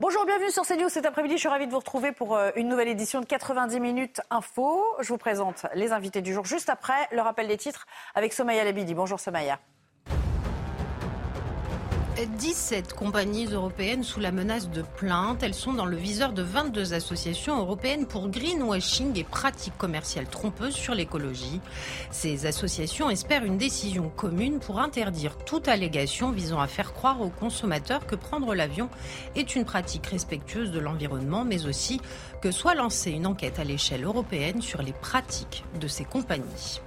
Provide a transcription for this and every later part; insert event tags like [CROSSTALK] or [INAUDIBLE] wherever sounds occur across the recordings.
Bonjour, bienvenue sur CNews cet après-midi. Je suis ravie de vous retrouver pour euh, une nouvelle édition de 90 minutes info. Je vous présente les invités du jour juste après le rappel des titres avec Somaya Labidi. Bonjour Somaya. 17 compagnies européennes sous la menace de plainte. Elles sont dans le viseur de 22 associations européennes pour greenwashing et pratiques commerciales trompeuses sur l'écologie. Ces associations espèrent une décision commune pour interdire toute allégation visant à faire croire aux consommateurs que prendre l'avion est une pratique respectueuse de l'environnement, mais aussi que soit lancée une enquête à l'échelle européenne sur les pratiques de ces compagnies.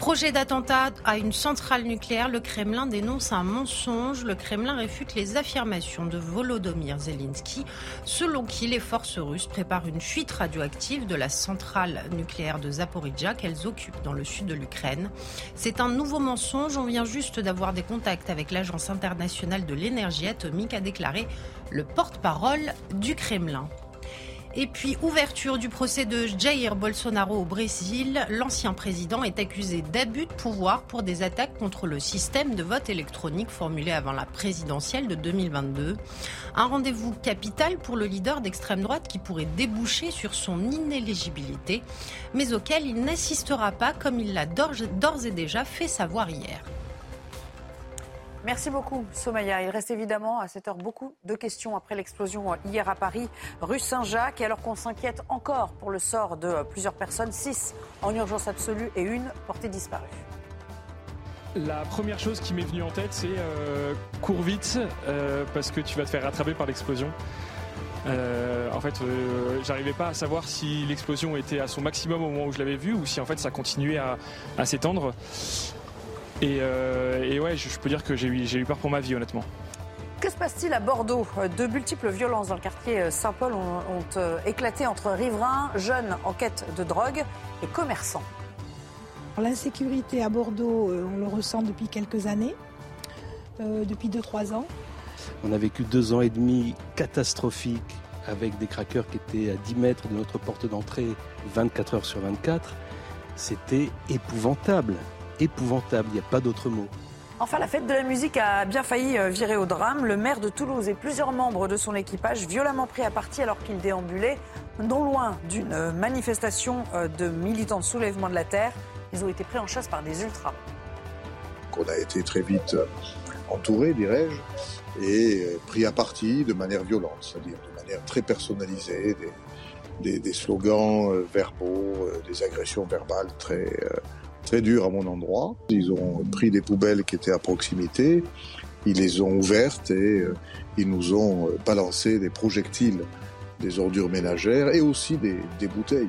Projet d'attentat à une centrale nucléaire, le Kremlin dénonce un mensonge. Le Kremlin réfute les affirmations de Volodymyr Zelensky, selon qui les forces russes préparent une fuite radioactive de la centrale nucléaire de Zaporizhia qu'elles occupent dans le sud de l'Ukraine. C'est un nouveau mensonge. On vient juste d'avoir des contacts avec l'Agence internationale de l'énergie atomique, a déclaré le porte-parole du Kremlin. Et puis, ouverture du procès de Jair Bolsonaro au Brésil. L'ancien président est accusé d'abus de pouvoir pour des attaques contre le système de vote électronique formulé avant la présidentielle de 2022. Un rendez-vous capital pour le leader d'extrême droite qui pourrait déboucher sur son inéligibilité, mais auquel il n'assistera pas comme il l'a d'ores et déjà fait savoir hier. Merci beaucoup, Somaya. Il reste évidemment à cette heure beaucoup de questions après l'explosion hier à Paris, rue Saint-Jacques. Et alors qu'on s'inquiète encore pour le sort de plusieurs personnes, six en urgence absolue et une portée disparue. La première chose qui m'est venue en tête, c'est euh, cours vite euh, parce que tu vas te faire rattraper par l'explosion. Euh, en fait, euh, j'arrivais pas à savoir si l'explosion était à son maximum au moment où je l'avais vu ou si en fait ça continuait à s'étendre. Et, euh, et, ouais, je, je, peux dire que j'ai eu, eu peur pour ma vie, honnêtement. Que se passe-t-il à Bordeaux De multiples violences dans le quartier Saint-Paul ont, ont euh, éclaté entre riverains, jeunes en quête de drogue et commerçants. L'insécurité à Bordeaux, euh, on le ressent depuis quelques années, euh, depuis 2-3 ans. On a vécu deux ans et demi catastrophiques avec des craqueurs qui étaient à 10 mètres de notre porte d'entrée 24 heures sur 24. C'était épouvantable épouvantable, il n'y a pas d'autre mot. Enfin, la fête de la musique a bien failli virer au drame. Le maire de Toulouse et plusieurs membres de son équipage violemment pris à partie alors qu'ils déambulaient non loin d'une manifestation de militants de soulèvement de la terre. Ils ont été pris en chasse par des ultras. On a été très vite entouré, dirais-je, et pris à partie de manière violente, c'est-à-dire de manière très personnalisée, des, des, des slogans verbaux, des agressions verbales très très dur à mon endroit. Ils ont pris des poubelles qui étaient à proximité, ils les ont ouvertes et euh, ils nous ont balancé des projectiles, des ordures ménagères et aussi des, des bouteilles.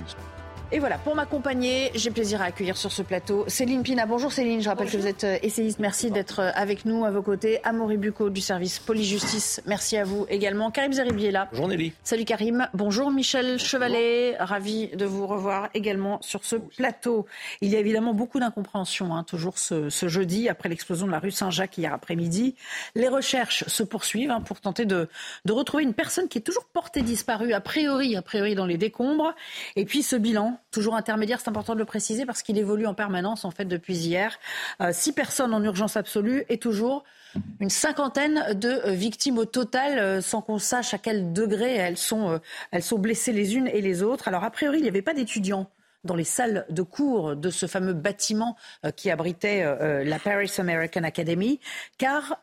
Et voilà, pour m'accompagner, j'ai plaisir à accueillir sur ce plateau Céline Pina. Bonjour Céline, je rappelle Bonjour. que vous êtes essayiste. Merci d'être avec nous à vos côtés. Amaury Bucco du service Police-Justice, merci à vous également. Karim Zeribi est là. Bonjour Nelly. Salut Karim. Bonjour Michel Bonjour. Chevalet, ravi de vous revoir également sur ce plateau. Il y a évidemment beaucoup d'incompréhension, hein, toujours ce, ce, jeudi, après l'explosion de la rue Saint-Jacques hier après-midi. Les recherches se poursuivent hein, pour tenter de, de retrouver une personne qui est toujours portée disparue, a priori, a priori dans les décombres. Et puis ce bilan toujours intermédiaire, c'est important de le préciser parce qu'il évolue en permanence en fait depuis hier. Euh, six personnes en urgence absolue et toujours une cinquantaine de victimes au total, euh, sans qu'on sache à quel degré elles sont, euh, elles sont blessées les unes et les autres. Alors a priori, il n'y avait pas d'étudiants dans les salles de cours de ce fameux bâtiment qui abritait la Paris American Academy, car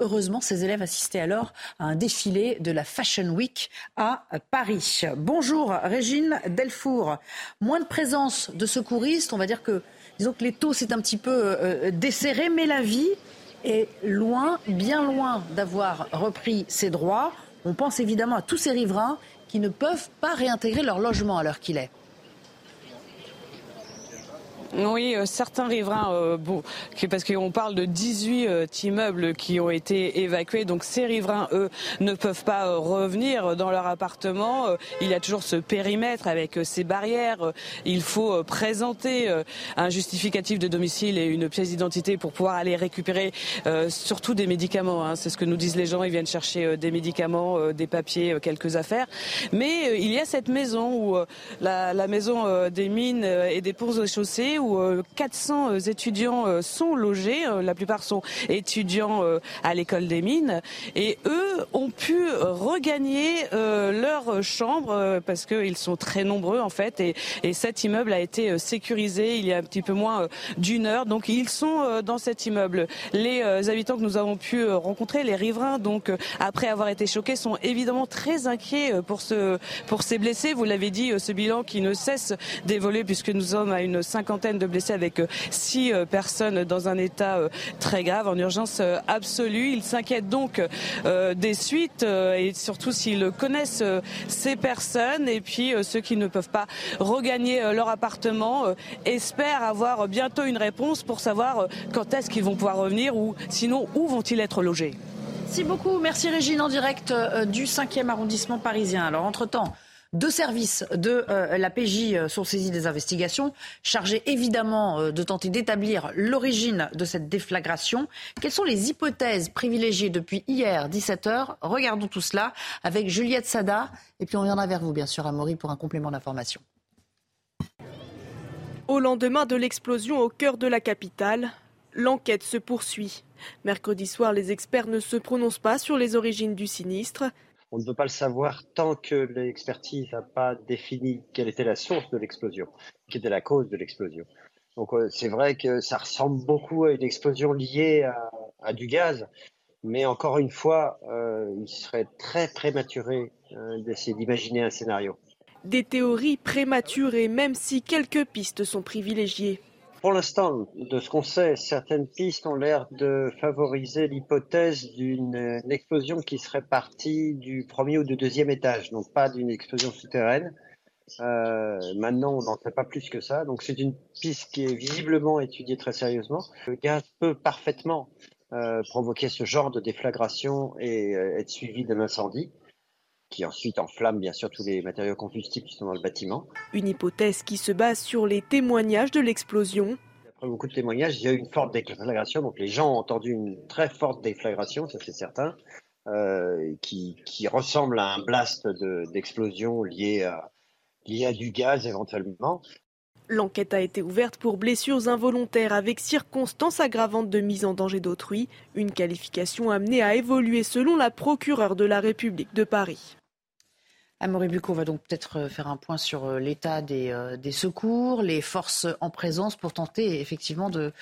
heureusement, ces élèves assistaient alors à un défilé de la Fashion Week à Paris. Bonjour Régine Delfour. Moins de présence de secouristes, on va dire que, disons que les taux s'est un petit peu euh, desserré, mais la vie est loin, bien loin d'avoir repris ses droits. On pense évidemment à tous ces riverains qui ne peuvent pas réintégrer leur logement à l'heure qu'il est. Oui, euh, certains riverains, euh, bon, parce qu'on parle de 18 euh, immeubles qui ont été évacués, donc ces riverains, eux, ne peuvent pas revenir dans leur appartement. il y a toujours ce périmètre avec ces barrières. il faut présenter un justificatif de domicile et une pièce d'identité pour pouvoir aller récupérer surtout des médicaments. Hein. C'est ce que nous disent les gens. Ils viennent chercher des médicaments, des papiers, quelques affaires. Mais il y a cette maison où la, maison des mines et des ponts et chaussées où 400 euh, étudiants euh, sont logés. Euh, la plupart sont étudiants à l'école des mines. Et eux ont pu regagner leur chambre parce qu'ils sont très nombreux en fait. Et, et, cet immeuble a été sécurisé il y a un petit peu moins d'une heure. Donc ils sont dans cet immeuble. Les habitants que nous avons pu rencontrer, les riverains, donc après avoir été choqués, sont évidemment très inquiets pour, ce, pour ces blessés. Vous l'avez dit, ce bilan qui ne cesse d'évoluer puisque nous sommes à une cinquantaine de blessés avec euh, six euh, personnes dans un état euh, très grave, en urgence absolue. Ils s'inquiètent donc des suites et surtout s'ils connaissent ces personnes et puis ceux qui ne peuvent pas regagner leur appartement espèrent avoir bientôt une réponse pour savoir quand est-ce qu'ils vont pouvoir revenir ou sinon où vont-ils être logés. Merci beaucoup. Merci Régine en direct du 5e arrondissement parisien. Alors entre-temps, deux services de euh, la PJ euh, sont saisis des investigations, chargés évidemment euh, de tenter d'établir l'origine de cette déflagration. Quelles sont les hypothèses privilégiées depuis hier, 17h Regardons tout cela avec Juliette Sada. Et puis on reviendra vers vous, bien sûr, à pour un complément d'information. Au lendemain de l'explosion au cœur de la capitale, l'enquête se poursuit. Mercredi soir, les experts ne se prononcent pas sur les origines du sinistre. On ne peut pas le savoir tant que l'expertise n'a pas défini quelle était la source de l'explosion, quelle était la cause de l'explosion. Donc euh, c'est vrai que ça ressemble beaucoup à une explosion liée à, du gaz, mais encore une fois, euh, il serait très prématuré euh, d'essayer d'imaginer un scénario. Des théories prématurées, même si quelques pistes sont privilégiées. Pour l'instant, de ce qu'on sait, certaines pistes ont l'air de favoriser l'hypothèse d'une explosion qui serait partie du premier ou du deuxième étage, donc pas d'une explosion souterraine. Euh, maintenant, on n'en sait pas plus que ça, donc c'est une piste qui est visiblement étudiée très sérieusement. Le gaz peut parfaitement euh, provoquer ce genre de déflagration et euh, être suivi d'un incendie qui ensuite enflamme bien sûr tous les matériaux combustibles qui sont dans le bâtiment. Une hypothèse qui se base sur les témoignages de l'explosion. Après beaucoup de témoignages, il y a eu une forte déflagration, donc les gens ont entendu une très forte déflagration, ça c'est certain, euh, qui, qui, ressemble à un blast d'explosion lié, à, lié à du gaz éventuellement. L'enquête a été ouverte pour blessures involontaires avec circonstances aggravantes de mise en danger d'autrui, une qualification amenée à évoluer selon la procureure de la République de Paris. Amaury Bucco va donc peut-être euh, faire un point sur euh, l'état des, euh, des, secours, les forces en présence pour tenter effectivement de,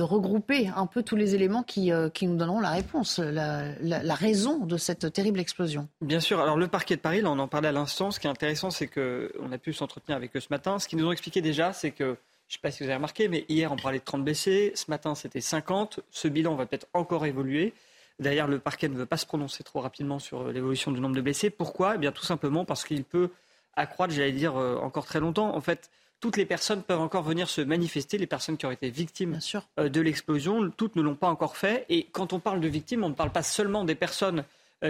regrouper un peu tous les éléments qui, nous donneront la réponse, la, la, raison de cette terrible explosion. Bien sûr. Alors le parquet de Paris, là on en parlait à l'instant, ce qui est intéressant c'est qu'on a pu s'entretenir avec eux ce matin. Ce qu'ils nous ont expliqué déjà, c'est que, je ne sais pas si vous avez remarqué, mais hier on parlait de 30 blessés, ce matin c'était 50, ce bilan va peut-être encore évoluer. D'ailleurs, le parquet ne veut pas se prononcer trop rapidement sur euh, l'évolution du nombre de blessés. Pourquoi? Eh bien, tout simplement parce qu'il peut accroître, j'allais dire, euh, encore très longtemps. En fait, toutes les personnes peuvent encore venir se manifester, les personnes qui auraient été victimes euh, de l'explosion, toutes ne l'ont pas encore fait. Et quand on parle de victimes, on ne parle pas seulement des personnes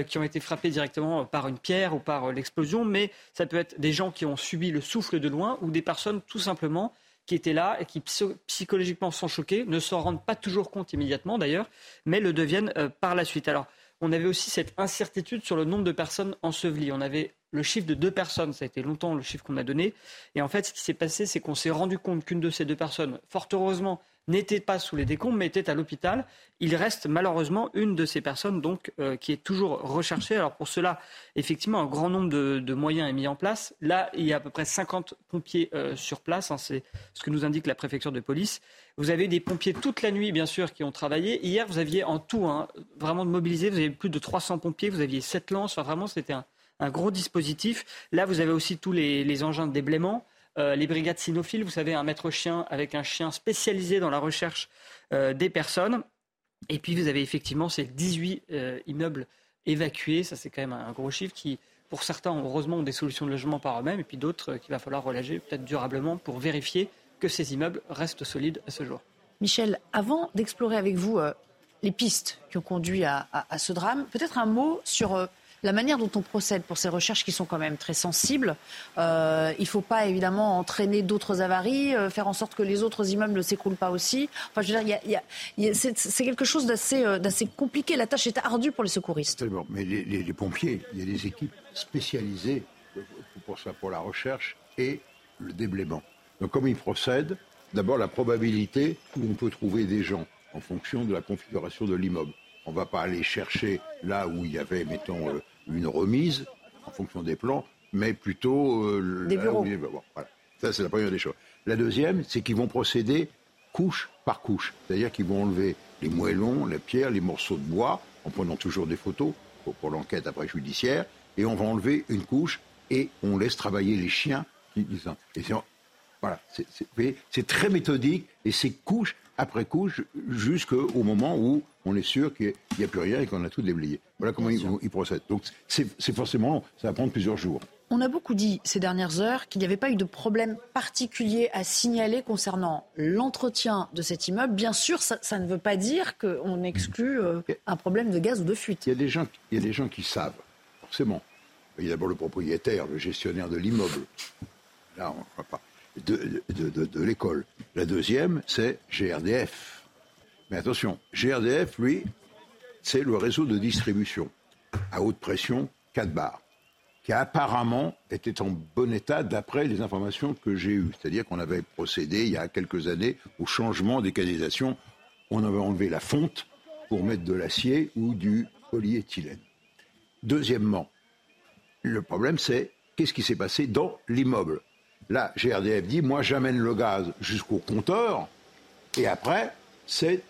qui ont été frappées directement par une pierre ou par l'explosion, mais ça peut être des gens qui ont subi le souffle de loin ou des personnes tout simplement qui étaient là et qui psychologiquement sont choqués, ne s'en rendent pas toujours compte immédiatement d'ailleurs, mais le deviennent euh, par la suite. Alors, on avait aussi cette incertitude sur le nombre de personnes ensevelies. On avait le chiffre de deux personnes, ça a été longtemps le chiffre qu'on a donné. Et en fait, ce qui s'est passé, c'est qu'on s'est rendu compte qu'une de ces deux personnes, fort heureusement, n'était pas sous les décombres, mais était à l'hôpital. Il reste malheureusement une de ces personnes donc euh, qui est toujours recherchée. Alors pour cela, effectivement, un grand nombre de, moyens est mis en place. Là, il y a à peu près 50 pompiers euh, sur place. Hein, c'est ce que nous indique la préfecture de police. Vous avez des pompiers toute la nuit, bien sûr, qui ont travaillé. Hier, vous aviez en tout, hein, vraiment de mobiliser, vous avez plus de 300 pompiers, vous aviez 7 lances. Enfin, vraiment, c'était un, gros dispositif. Là, vous avez aussi tous les, les engins de déblaiement. Euh, les brigades cynophiles, vous savez, un maître chien avec un chien spécialisé dans la recherche euh, des personnes. Et puis vous avez effectivement ces 18 euh, immeubles évacués. Ça, c'est quand même un gros chiffre qui, pour certains, heureusement, ont des solutions de logement par eux-mêmes. Et puis d'autres qu'il va falloir relâcher peut-être durablement pour vérifier que ces immeubles restent solides à ce jour. Michel, avant d'explorer avec vous les pistes qui ont conduit à, ce drame, peut-être un mot sur la manière dont on procède pour ces recherches qui sont quand même très sensibles. Euh, il ne faut pas évidemment entraîner d'autres avaries, faire en sorte que les autres immeubles ne s'écroulent pas aussi. Enfin, c'est quelque chose d'assez compliqué. La tâche est ardue pour les secouristes. Mais les, les, pompiers, il y a des équipes spécialisées pour ça, pour la recherche et le déblaiement. Donc, comme ils procèdent, D'abord, la probabilité où on peut trouver des gens en fonction de la configuration de l'immeuble. On ne va pas aller chercher là où il y avait, mettons, euh, une remise en fonction des plans, mais plutôt euh, des bureaux. voilà. Ça, c'est la première des choses. La deuxième, c'est qu'ils vont procéder couche par couche. C'est-à-dire qu'ils vont enlever les moellons, la pierre, les morceaux de bois, en prenant toujours des photos pour, l'enquête après judiciaire, et on va enlever une couche et on laisse travailler les chiens. Qui, voilà, c'est très méthodique et c'est couche après couche jusqu'au moment où on est sûr qu'il n'y a plus rien et qu'on a tout déblayé. Voilà comment ils, procèdent. Donc c'est forcément, ça va prendre plusieurs jours. On a beaucoup dit ces dernières heures qu'il n'y avait pas eu de problème particulier à signaler concernant l'entretien de cet immeuble. Bien sûr, ça, ne veut pas dire qu'on exclut euh, un problème de gaz ou de fuite. Il y a des gens, il y a des gens qui savent, forcément. Il y a d'abord le propriétaire, le gestionnaire de l'immeuble. Là, on ne voit pas de, l'école. La deuxième, c'est GRDF. Mais attention, GRDF, lui, c'est le réseau de distribution à haute pression 4 bars, qui apparemment était en bon état d'après les informations que j'ai eues. C'est-à-dire qu'on avait procédé il y a quelques années au changement des canalisations. On avait enlevé la fonte pour mettre de l'acier ou du polyéthylène. Deuxièmement, le problème c'est qu'est-ce qui s'est passé dans l'immeuble? Là, GRDF dit, moi j'amène le gaz jusqu'au compteur, et après, c'est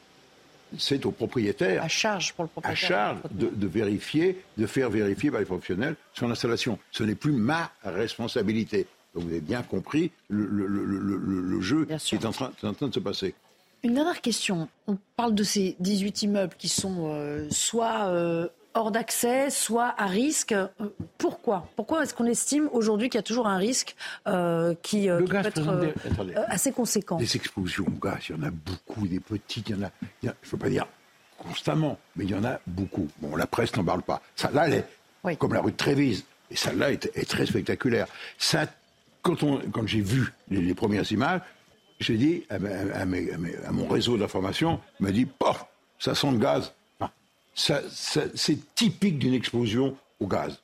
c'est au propriétaire. À charge pour le propriétaire. À charge de, vérifier, de faire vérifier par les professionnels son installation. Ce n'est plus ma responsabilité. Donc vous avez bien compris le, jeu qui est en, train, de se passer. Une dernière question. On parle de ces 18 immeubles qui sont euh, soit euh, hors d'accès, soit à risque. Euh, pourquoi? Pourquoi est-ce qu'on estime aujourd'hui qu'il y a toujours un risque euh, qui, euh, peut être assez conséquent? Des explosions au gaz, il y en a beaucoup, des petites, il y en a, je ne veux pas dire constamment, mais il y en a beaucoup. Bon, la presse n'en parle pas. Ça, là, elle est comme la rue de Trévise. Et celle-là est, très spectaculaire. Ça, quand, on, quand j'ai vu les, premières images, j'ai dit à, à, mon réseau d'information, m'a dit, pof, ça sent le gaz c'est typique d'une explosion au gaz.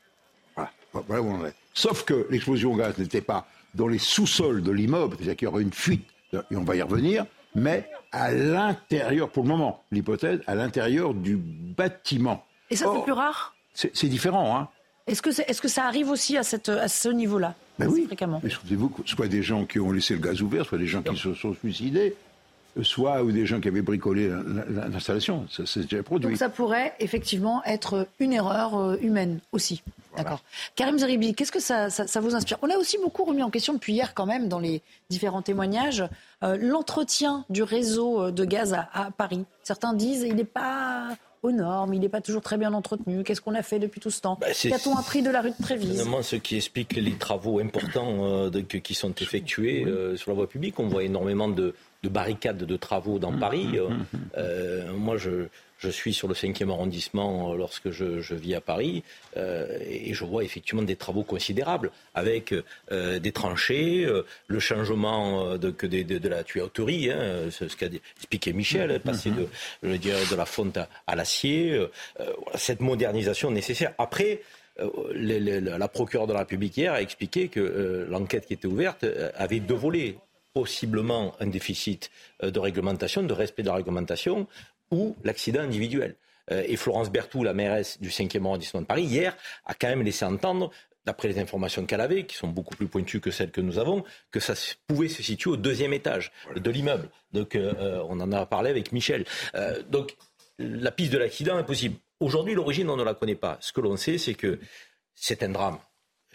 Voilà, où on est. Sauf que l'explosion au gaz n'était pas dans les sous-sols de l'immeuble, c'est-à-dire qu'il y aurait une fuite, et on va y revenir, mais à l'intérieur, pour le moment, l'hypothèse, à l'intérieur du bâtiment. Et ça, c'est plus rare C'est différent, hein. Est-ce que, est, que, ça arrive aussi à, cette, à ce niveau-là ben oui. fréquemment Excusez-vous, soit des gens qui ont laissé le gaz ouvert, soit des gens qui se sont suicidés soit ou des gens qui avaient bricolé l'installation. Ça s'est déjà produit. Donc ça pourrait effectivement être une erreur euh, humaine aussi. D'accord. Karim Zeribi, qu'est-ce que ça, vous inspire? On a aussi beaucoup remis en question depuis hier quand même dans les différents témoignages euh, l'entretien du réseau euh, de gaz à, Paris. Certains disent il n'est pas aux normes, il n'est pas toujours très bien entretenu. Qu'est-ce qu'on a fait depuis tout ce temps? Bah, Qu'a-t-on appris de la rue de Trévise? Ce qui explique les travaux importants qui sont effectués sur la voie publique. On voit énormément de, de barricades de travaux dans mmh, Paris. Mmh, mmh, euh, moi, je, je, suis sur le 5e arrondissement euh, lorsque je, je vis à Paris euh, et je vois effectivement des travaux considérables avec des tranchées, le changement de, de, de, la tuyauterie, hein, ce qu'a expliqué Michel, passer de, je dire, de la fonte à, l'acier, cette modernisation nécessaire. Après, la procureure de la République hier a expliqué que l'enquête qui était ouverte avait deux volets possiblement un déficit euh, de réglementation, de respect de la réglementation, ou l'accident individuel. Euh, et Florence Berthoud, la mairesse du 5e arrondissement de Paris, hier, a quand même laissé entendre, d'après les informations qu'elle avait, qui sont beaucoup plus pointues que celles que nous avons, que ça pouvait se situer au deuxième étage de l'immeuble. Donc, euh, on en a parlé avec Michel. donc, la piste de l'accident est possible. Aujourd'hui, l'origine, on ne la connaît pas. Ce que l'on sait, c'est que c'est un drame.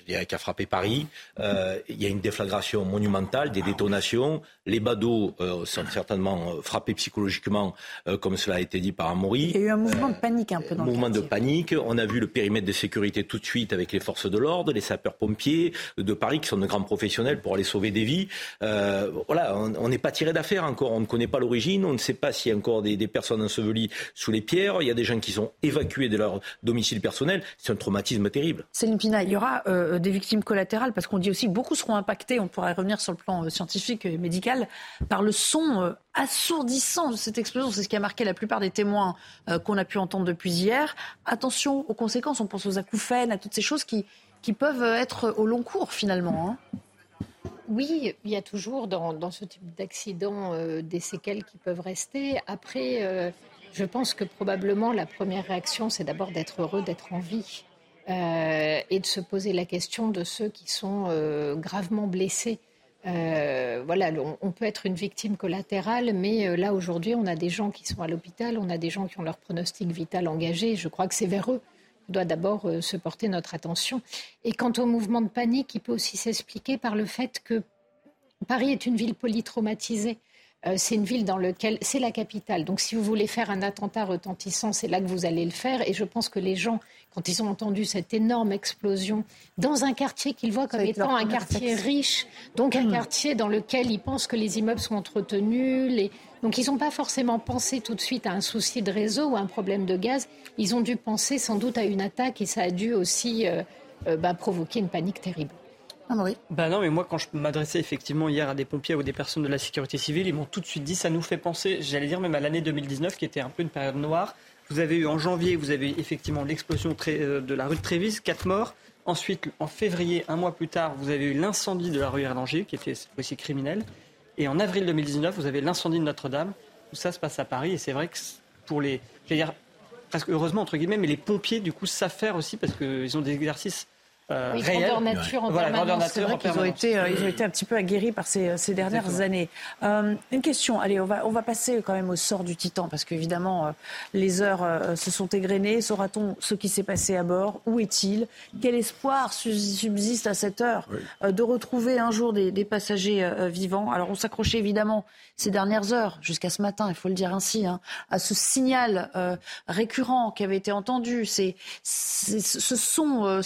Qui a frappé Paris. Euh, il y a une déflagration monumentale, des détonations. Les badauds euh, sont certainement euh, frappés psychologiquement, comme cela a été dit par Amaury. Il y a eu un mouvement de panique un peu dans mouvement le de panique. On a vu le périmètre de sécurité tout de suite avec les forces de l'ordre, les sapeurs-pompiers de Paris qui sont de grands professionnels pour aller sauver des vies. voilà, on n'est pas tiré d'affaire encore. On ne connaît pas l'origine. On ne sait pas s'il y a encore des, des, personnes ensevelies sous les pierres. Il y a des gens qui sont évacués de leur domicile personnel. C'est un traumatisme terrible. Céline Pina, il y aura des victimes collatérales, parce qu'on dit aussi que beaucoup seront impactés, on pourrait revenir sur le plan euh, scientifique et médical, par le son euh, assourdissant de cette explosion. C'est ce qui a marqué la plupart des témoins euh, qu'on a pu entendre depuis hier. Attention aux conséquences, on pense aux acouphènes, à toutes ces choses qui, qui peuvent être au long cours finalement. Hein. Oui, il y a toujours dans, ce type d'accident des séquelles qui peuvent rester. Après, je pense que probablement la première réaction, c'est d'abord d'être heureux d'être en vie. Euh, et de se poser la question de ceux qui sont euh, gravement blessés. Euh, voilà, on, peut être une victime collatérale, mais là aujourd'hui, on a des gens qui sont à l'hôpital, on a des gens qui ont leur pronostic vital engagé. Je crois que c'est vers eux qu'on doit d'abord se porter notre attention. Et quant au mouvement de panique, il peut aussi s'expliquer par le fait que Paris est une ville polytraumatisée. C'est une ville dans laquelle c'est la capitale. Donc si vous voulez faire un attentat retentissant, c'est là que vous allez le faire. Et je pense que les gens, quand ils ont entendu cette énorme explosion dans un quartier qu'ils voient comme étant un quartier riche, donc un hmm. quartier dans lequel ils pensent que les immeubles sont entretenus, donc ils n'ont pas forcément pensé tout de suite à un souci de réseau ou à un problème de gaz. Ils ont dû penser sans doute à une attaque et ça a dû aussi euh, euh, bah, provoquer une panique terrible. Ah bah non, mais moi, quand je m'adressais effectivement hier à des pompiers ou des personnes de la sécurité civile, ils m'ont tout de suite dit ça nous fait penser, j'allais dire même à l'année 2019, qui était un peu une période noire. Vous avez eu en janvier, vous avez effectivement l'explosion euh, de la rue de Trévis, quatre morts. Ensuite, en février, un mois plus tard, vous avez eu l'incendie de la rue Erlanger, qui était fois-ci criminel. Et en avril 2019, vous avez l'incendie de Notre-Dame. Tout ça se passe à Paris. Et c'est vrai que pour les. Dire, presque heureusement, entre guillemets, mais les pompiers, du coup, savent faire aussi parce qu'ils ont des exercices euh, oui, grandeur nature en permanence. C'est vrai qu'ils ont été, euh, ils ont été un petit peu aguerris par ces, ces dernières années. Euh, une question, allez, on va, on va passer quand même au sort du Titan, parce qu'évidemment, euh, les heures se sont égrenées. Saura-t-on ce qui s'est passé à bord? Où est-il? Quel espoir subsiste à cette heure de retrouver un jour des, des passagers vivants? Alors, on s'accrochait évidemment ces dernières heures, jusqu'à ce matin, il faut le dire ainsi, hein, à ce signal récurrent qui avait été entendu, c'est, ce son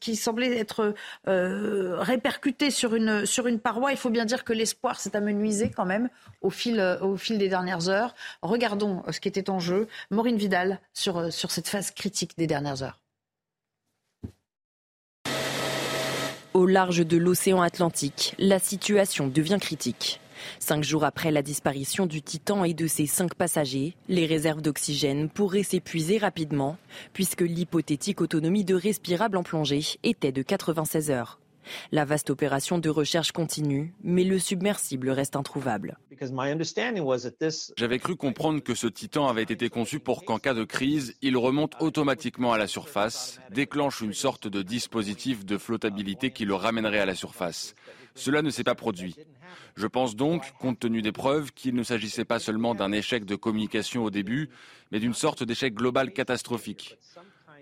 qui semblait être euh, répercuté sur une, sur une paroi. Il faut bien dire que l'espoir s'est amenuisé quand même au fil, euh, au fil des dernières heures. Regardons euh, ce qui était en jeu. Maureen Vidal sur, sur cette phase critique des dernières heures. Au large de l'océan Atlantique, la situation devient critique. Cinq jours après la disparition du Titan et de ses cinq passagers, les réserves d'oxygène pourraient s'épuiser rapidement, puisque l'hypothétique autonomie de respirable en plongée était de 96 heures. La vaste opération de recherche continue, mais le submersible reste introuvable. J'avais cru comprendre que ce Titan avait été conçu pour qu'en cas de crise, il remonte automatiquement à la surface, déclenche une sorte de dispositif de flottabilité qui le ramènerait à la surface. Cela ne s'est pas produit. Je pense donc, compte tenu des preuves, qu'il ne s'agissait pas seulement d'un échec de communication au début, mais d'une sorte d'échec global catastrophique.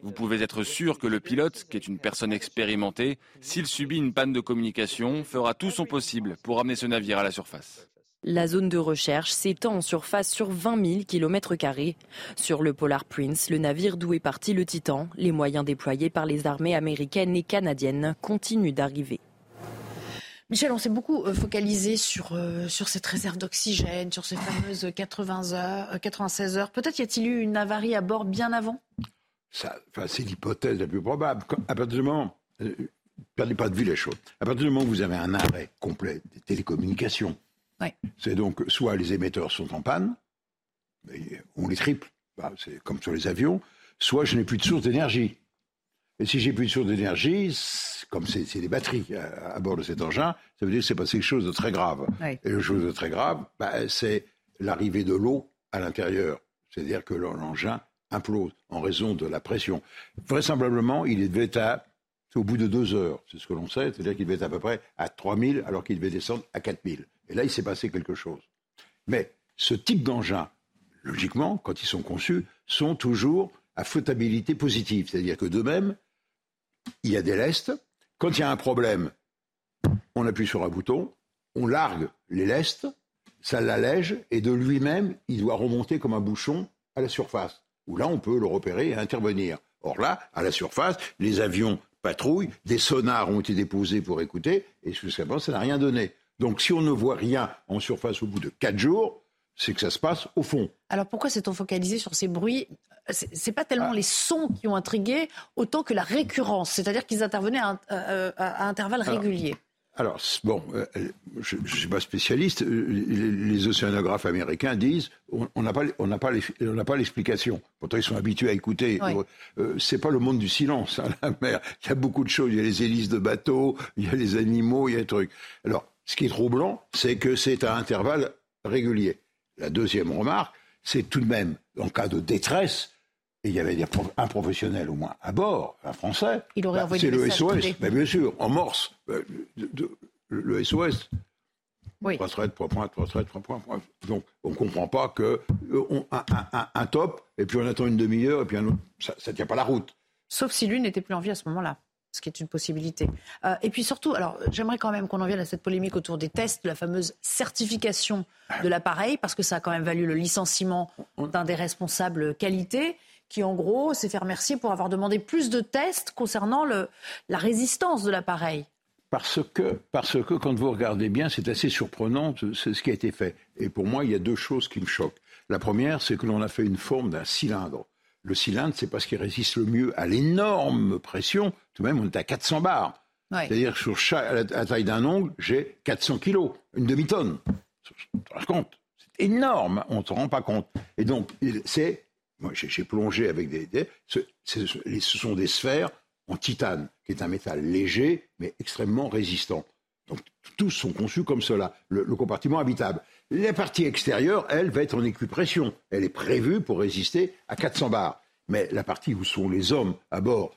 Vous pouvez être sûr que le pilote, qui est une personne expérimentée, s'il subit une panne de communication, fera tout son possible pour amener ce navire à la surface. La zone de recherche s'étend en surface sur 20 000 km. Sur le Polar Prince, le navire d'où est parti le Titan, les moyens déployés par les armées américaines et canadiennes continuent d'arriver. Michel, on s'est beaucoup euh, focalisé sur, euh, sur cette réserve d'oxygène, sur ces fameuses 80 heures, 96 euh, heures. Peut-être y a-t-il eu une avarie à bord bien avant? C'est l'hypothèse la plus probable. À partir du moment, perdez pas de vue les choses, à partir du moment où vous avez un arrêt complet des télécommunications, c'est donc soit les émetteurs sont en panne, on les triple, bah, c'est comme sur les avions, soit je n'ai plus de source d'énergie. Et si j'ai plus de source d'énergie, comme c'est des batteries à, bord de cet engin, ça veut dire que c'est passé quelque chose de très grave. Et le chose de très grave, bah, c'est l'arrivée de l'eau à l'intérieur. C'est-à-dire que l'engin implose en raison de la pression. Vraisemblablement, il devait être au bout de deux heures, c'est ce que l'on sait, c'est-à-dire qu'il devait être à peu près à 3000 alors qu'il devait descendre à 4000. Et là, il s'est passé quelque chose. Mais ce type d'engin, logiquement, quand ils sont conçus, sont toujours à flottabilité positive, c'est-à-dire que d'eux-mêmes, il y a des lestes, Quand il y a un problème, on appuie sur un bouton, on largue les lestes, ça l'allège, et de lui-même, il doit remonter comme un bouchon à la surface, où là, on peut le repérer et intervenir. Or là, à la surface, les avions patrouillent, des sonars ont été déposés pour écouter, et jusqu'à présent, ça n'a rien donné. Donc si on ne voit rien en surface au bout de quatre jours, c'est que ça se passe au fond. Alors pourquoi s'est-on focalisé sur ces bruits? C'est pas tellement ah. les sons qui ont intrigué autant que la récurrence, c'est-à-dire qu'ils intervenaient à, à, intervalles réguliers. Alors, bon, euh, je ne suis pas spécialiste. Les, océanographes américains disent on n'a pas, on pas l'explication. Pourtant, ils sont habitués à écouter. Ce Euh, c'est pas le monde du silence, hein, la mer. Il y a beaucoup de choses. Il y a les hélices de bateaux, il y a les animaux, il y a des trucs. Alors, ce qui est troublant, c'est que c'est à intervalles réguliers. La deuxième remarque, c'est tout de même, en cas de détresse, et il y avait un professionnel au moins à bord, un Français. Il aurait bah, C'est le SOS, mais bien sûr, en morse. Euh, le SOS. Oui. Retraite, point, point, retraite, point, point, point. Donc, on ne comprend pas que euh, un, top, et puis on attend une demi-heure, et puis un autre, ça ne tient pas la route. Sauf si lui n'était plus en vie à ce moment-là ce qui est une possibilité. Euh, et puis surtout, alors j'aimerais quand même qu'on en vienne à cette polémique autour des tests, de la fameuse certification de l'appareil, parce que ça a quand même valu le licenciement d'un des responsables qualité qui en gros s'est fait remercier pour avoir demandé plus de tests concernant le, la résistance de l'appareil. Parce que, parce que quand vous regardez bien, c'est assez surprenant ce qui a été fait. Et pour moi, il y a deux choses qui me choquent. La première, c'est que l'on a fait une forme d'un cylindre. Le cylindre, c'est parce qu'il résiste le mieux à l'énorme pression. Tout de même, on est à 400 bars. C'est-à-dire que sur chaque, à la, taille d'un ongle, j'ai 400 kilos, une demi-tonne. Tu te rends compte C'est énorme, on ne se rend pas compte. Et donc, c'est moi, j'ai plongé avec des. ce, sont des sphères en titane, qui est un métal léger, mais extrêmement résistant. Donc, tous sont conçus comme cela, le, compartiment habitable. La partie extérieure, elle, va être en équipression. Elle est prévue pour résister à 400 bars. Mais la partie où sont les hommes à bord,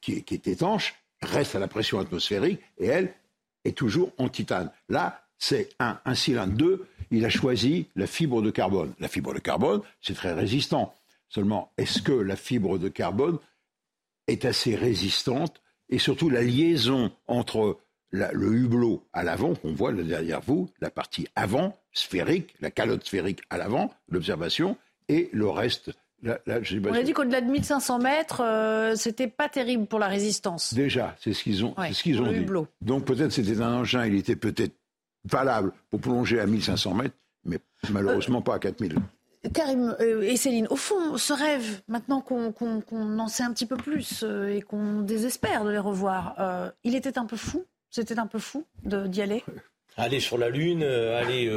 qui, est étanche, reste à la pression atmosphérique et elle est toujours en titane. Là, c'est un, un cylindre. Deux, il a choisi la fibre de carbone. La fibre de carbone, c'est très résistant. Seulement, est-ce que la fibre de carbone est assez résistante et surtout la liaison entre le hublot à l'avant, qu'on voit derrière vous, la partie avant, sphérique, la calotte sphérique à l'avant, l'observation, et le reste. On a dit qu'au-delà de 1500 mètres, euh, c'était pas terrible pour la résistance. Déjà, c'est ce qu'ils ont, ce qu'ils ont dit. Donc peut-être c'était un engin, il était peut-être valable pour plonger à 1500 mètres, mais malheureusement pas à 4000. Karim euh, et Céline, au fond, ce rêve, maintenant qu'on en sait un petit peu plus euh, et qu'on désespère de les revoir, euh, il était un peu fou C'était un peu fou d'y aller? Aller sur la Lune, aller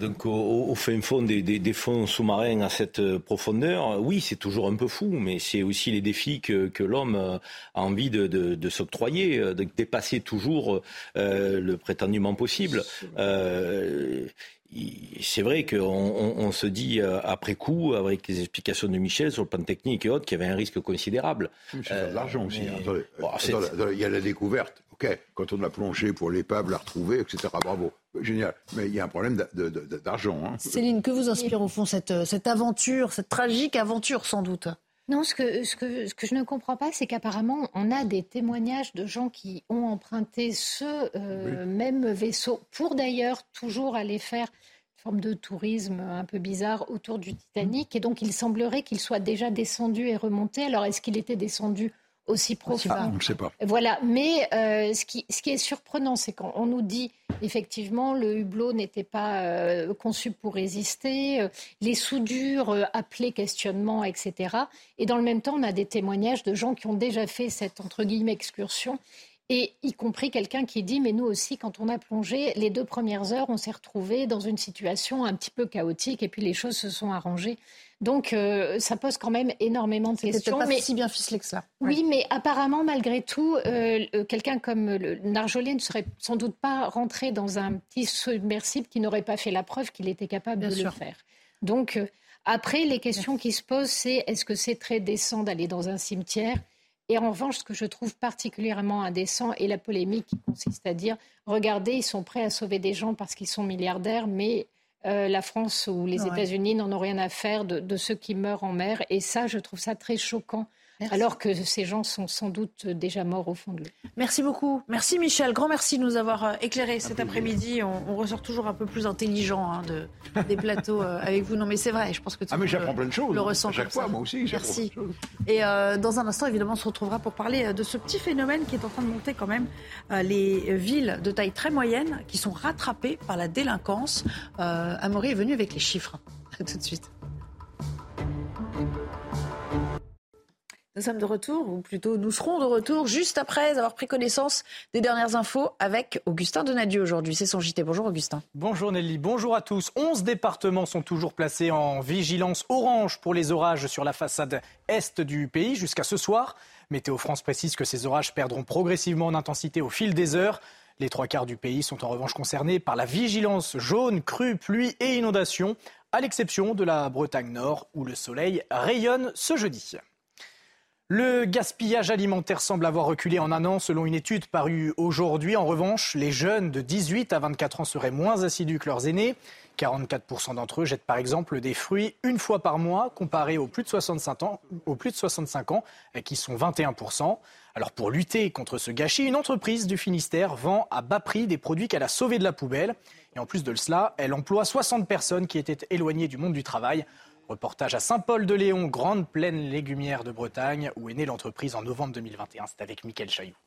donc au, fin fond des, fonds sous-marins à cette profondeur, oui, c'est toujours un peu fou, mais c'est aussi les défis que, l'homme a envie de, de s'octroyer, de dépasser toujours le prétendument possible c'est vrai qu'on on, se dit euh, après coup, avec les explications de Michel sur le plan technique et autres, qu'il y avait un risque considérable. Euh, de l'argent aussi. Hein. il y a la découverte. Ok, quand on a plongé pour l'épave, la retrouver, etc. Bravo, génial. Mais il y a un problème d'argent. Hein. Céline, que vous inspire au fond cette, cette aventure, cette tragique aventure sans doute? Non, ce que, ce, que, ce que je ne comprends pas, c'est qu'apparemment, on a des témoignages de gens qui ont emprunté ce euh, même vaisseau pour d'ailleurs toujours aller faire une forme de tourisme un peu bizarre autour du Titanic. Et donc, il semblerait qu'il soit déjà descendu et remonté. Alors, est-ce qu'il était descendu aussi profond. on ne sait pas. Voilà, mais euh, ce, qui, ce qui est surprenant, c'est qu'on nous dit effectivement le hublot n'était pas euh, conçu pour résister, euh, les soudures appelaient questionnement, etc. Et dans le même temps, on a des témoignages de gens qui ont déjà fait cette entre guillemets excursion. Et y compris quelqu'un qui dit, mais nous aussi, quand on a plongé, les deux premières heures, on s'est retrouvé dans une situation un petit peu chaotique et puis les choses se sont arrangées. Donc, euh, ça pose quand même énormément de questions. pas mais si bien ficelé que ça. Oui, mais apparemment, malgré tout, euh, euh, quelqu'un comme le Narjolet ne serait sans doute pas rentré dans un petit submersible qui n'aurait pas fait la preuve qu'il était capable de le faire. Donc, après, les questions qui se posent, c'est est-ce que c'est très décent d'aller dans un cimetière? Et en revanche, ce que je trouve particulièrement indécent est la polémique qui consiste à dire regardez, ils sont prêts à sauver des gens parce qu'ils sont milliardaires, mais la France ou les États-Unis n'en ont rien à faire de, de, ceux qui meurent en mer. Et ça, je trouve ça très choquant alors que ces gens sont sans doute déjà morts au fond de l'eau. Merci beaucoup. Merci Michel. Grand merci de nous avoir euh, éclairé cet après-midi. On, ressort toujours un peu plus intelligent hein, de, des plateaux euh, avec vous. Non mais c'est vrai, je pense que tout ah, mais j'apprends plein de choses. Le ressent à chaque fois, moi aussi. Merci. Et euh, dans un instant, évidemment, on se retrouvera pour parler de ce petit phénomène qui est en train de monter quand même. les villes de taille très moyenne qui sont rattrapées par la délinquance. Amaury est venu avec les chiffres. A tout de suite. Nous sommes de retour, ou plutôt nous serons de retour juste après avoir pris connaissance des dernières infos avec Augustin Donadieu aujourd'hui. C'est son JT. Bonjour Augustin. Bonjour Nelly, bonjour à tous. 11 départements sont toujours placés en vigilance orange pour les orages sur la façade est du pays jusqu'à ce soir. Météo France précise que ces orages perdront progressivement en intensité au fil des heures. Les trois quarts du pays sont en revanche concernés par la vigilance jaune, crue, pluie et inondation, à l'exception de la Bretagne Nord où le soleil rayonne ce jeudi. Le gaspillage alimentaire semble avoir reculé en un an selon une étude parue aujourd'hui. En revanche, les jeunes de 18 à 24 ans seraient moins assidus que leurs aînés. 44% d'entre eux jettent par exemple des fruits une fois par mois comparé aux plus de 65 ans, aux plus de 65 ans qui sont 21%. Alors pour lutter contre ce gâchis, une entreprise du Finistère vend à bas prix des produits qu'elle a sauvés de la poubelle. Et en plus de cela, elle emploie 60 personnes qui étaient éloignées du monde du travail. Reportage à Saint-Paul-de-Léon, grande plaine légumière de Bretagne, où est née l'entreprise en novembre 2021. C'est avec Mickaël Chailloux.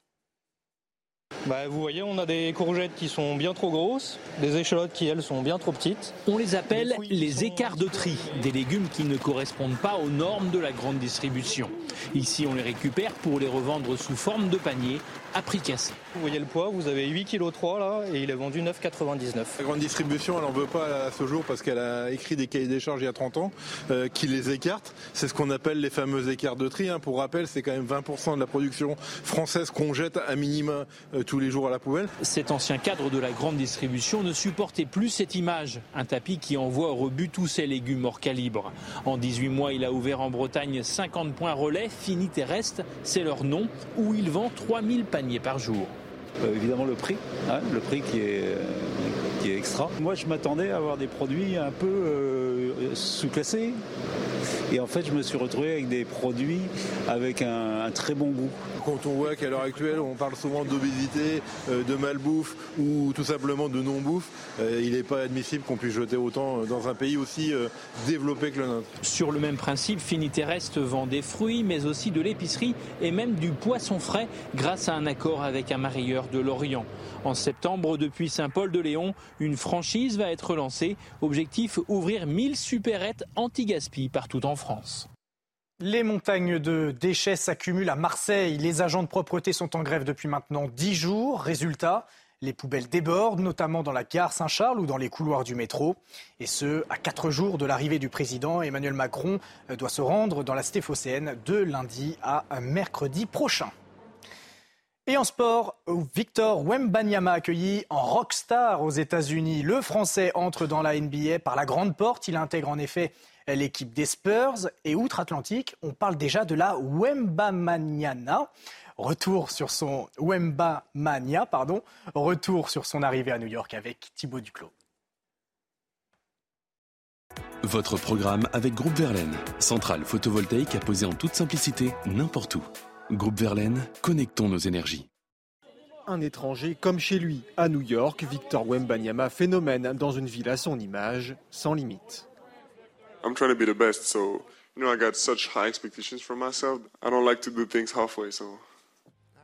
Bah, vous voyez, on a des courgettes qui sont bien trop grosses, des échalotes qui, elles, sont bien trop petites. On les appelle les écarts de tri, des légumes qui ne correspondent pas aux normes de la grande distribution. Ici, on les récupère pour les revendre sous forme de panier à prix cassé. Vous voyez le poids, vous avez 8 kg 3 là et il est vendu 9,99. La grande distribution, elle n'en veut pas à ce jour parce qu'elle a écrit des cahiers des charges il y a 30 ans euh, qui les écartent. C'est ce qu'on appelle les fameux écarts de tri. Hein. Pour rappel, c'est quand même 20% de la production française qu'on jette à minima euh, tous les jours à la poubelle. Cet ancien cadre de la grande distribution ne supportait plus cette image. Un tapis qui envoie au rebut tous ses légumes hors calibre. En 18 mois, il a ouvert en Bretagne 50 points relais, finis terrestres, c'est leur nom, où il vend 3000 paniers par jour. Euh, évidemment le prix, hein, le prix qui est, euh, qui est extra. Moi je m'attendais à avoir des produits un peu euh, sous-classés. Et en fait je me suis retrouvé avec des produits avec un, très bon goût. Quand on voit qu'à l'heure actuelle on parle souvent d'obésité, de malbouffe ou tout simplement de non-bouffe, il n'est pas admissible qu'on puisse jeter autant dans un pays aussi développé que le nôtre. Sur le même principe, Finiterrestre vend des fruits mais aussi de l'épicerie et même du poisson frais grâce à un accord avec un marieur de Lorient. En septembre, depuis Saint-Paul-de-Léon, une franchise va être lancée. Objectif ouvrir 1000 supérettes anti-gaspi partout en France. Les montagnes de déchets s'accumulent à Marseille. Les agents de propreté sont en grève depuis maintenant 10 jours. Résultat, les poubelles débordent, notamment dans la gare Saint-Charles ou dans les couloirs du métro. Et ce, à 4 jours de l'arrivée du président. Emmanuel Macron doit se rendre dans la cité phocéenne de lundi à mercredi prochain. Et en sport, Victor Wembanyama accueilli en rockstar aux États-Unis. Le Français entre dans la NBA par la grande porte. Il intègre en effet l'équipe des Spurs. Et outre-Atlantique, on parle déjà de la Wembamaniana. Retour sur son Wembamania, pardon. Retour sur son arrivée à New York avec Thibaut Duclos. Votre programme avec Groupe Verlaine, centrale photovoltaïque à poser en toute simplicité n'importe où. Groupe Verlaine, connectons nos énergies. Un étranger comme chez lui, à New York, Victor Wembanyama phénomène dans une ville à son image, sans limite. I'm trying to be the best, so you know I got such high expectations for myself. I don't like to do things halfway, so.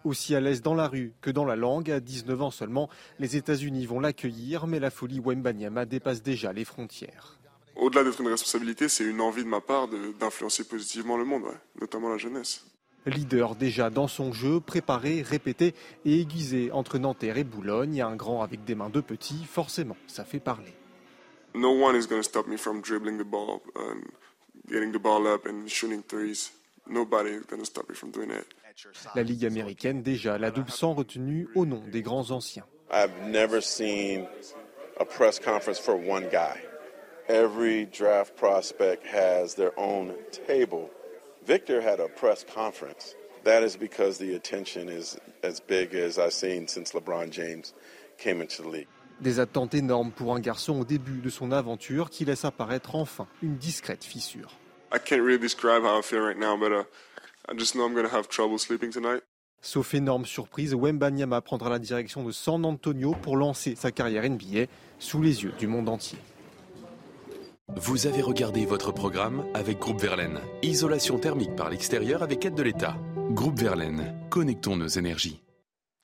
Aussi à l'aise dans la rue que dans la langue, à 19 ans seulement, les États-Unis vont l'accueillir, mais la folie Wembanyama dépasse déjà les frontières. Au-delà d'être une responsabilité, c'est une envie de ma part d'influencer positivement le monde, notamment la jeunesse. Leader déjà dans son jeu, préparé, répété et aiguisé entre Nanterre et Boulogne, un grand avec des mains de petits, forcément, ça fait parler. No one is going to stop me from dribbling the ball and getting the ball up and shooting threes. Nobody is going to stop me from doing that. La Ligue américaine déjà la double sans retenue au nom des grands anciens. I've never seen a press conference for one guy. Every draft prospect has their own table Victor had a press conference. That is because the attention is as big as I've seen since LeBron James came into the league. Des attentes énormes pour un garçon au début de son aventure qui laisse apparaître enfin une discrète fissure. Sauf énorme surprise, Wembanyama prendra la direction de San Antonio pour lancer sa carrière NBA sous les yeux du monde entier. Vous avez regardé votre programme avec Groupe Verlaine. Isolation thermique par l'extérieur avec aide de l'État. Groupe Verlaine, connectons nos énergies.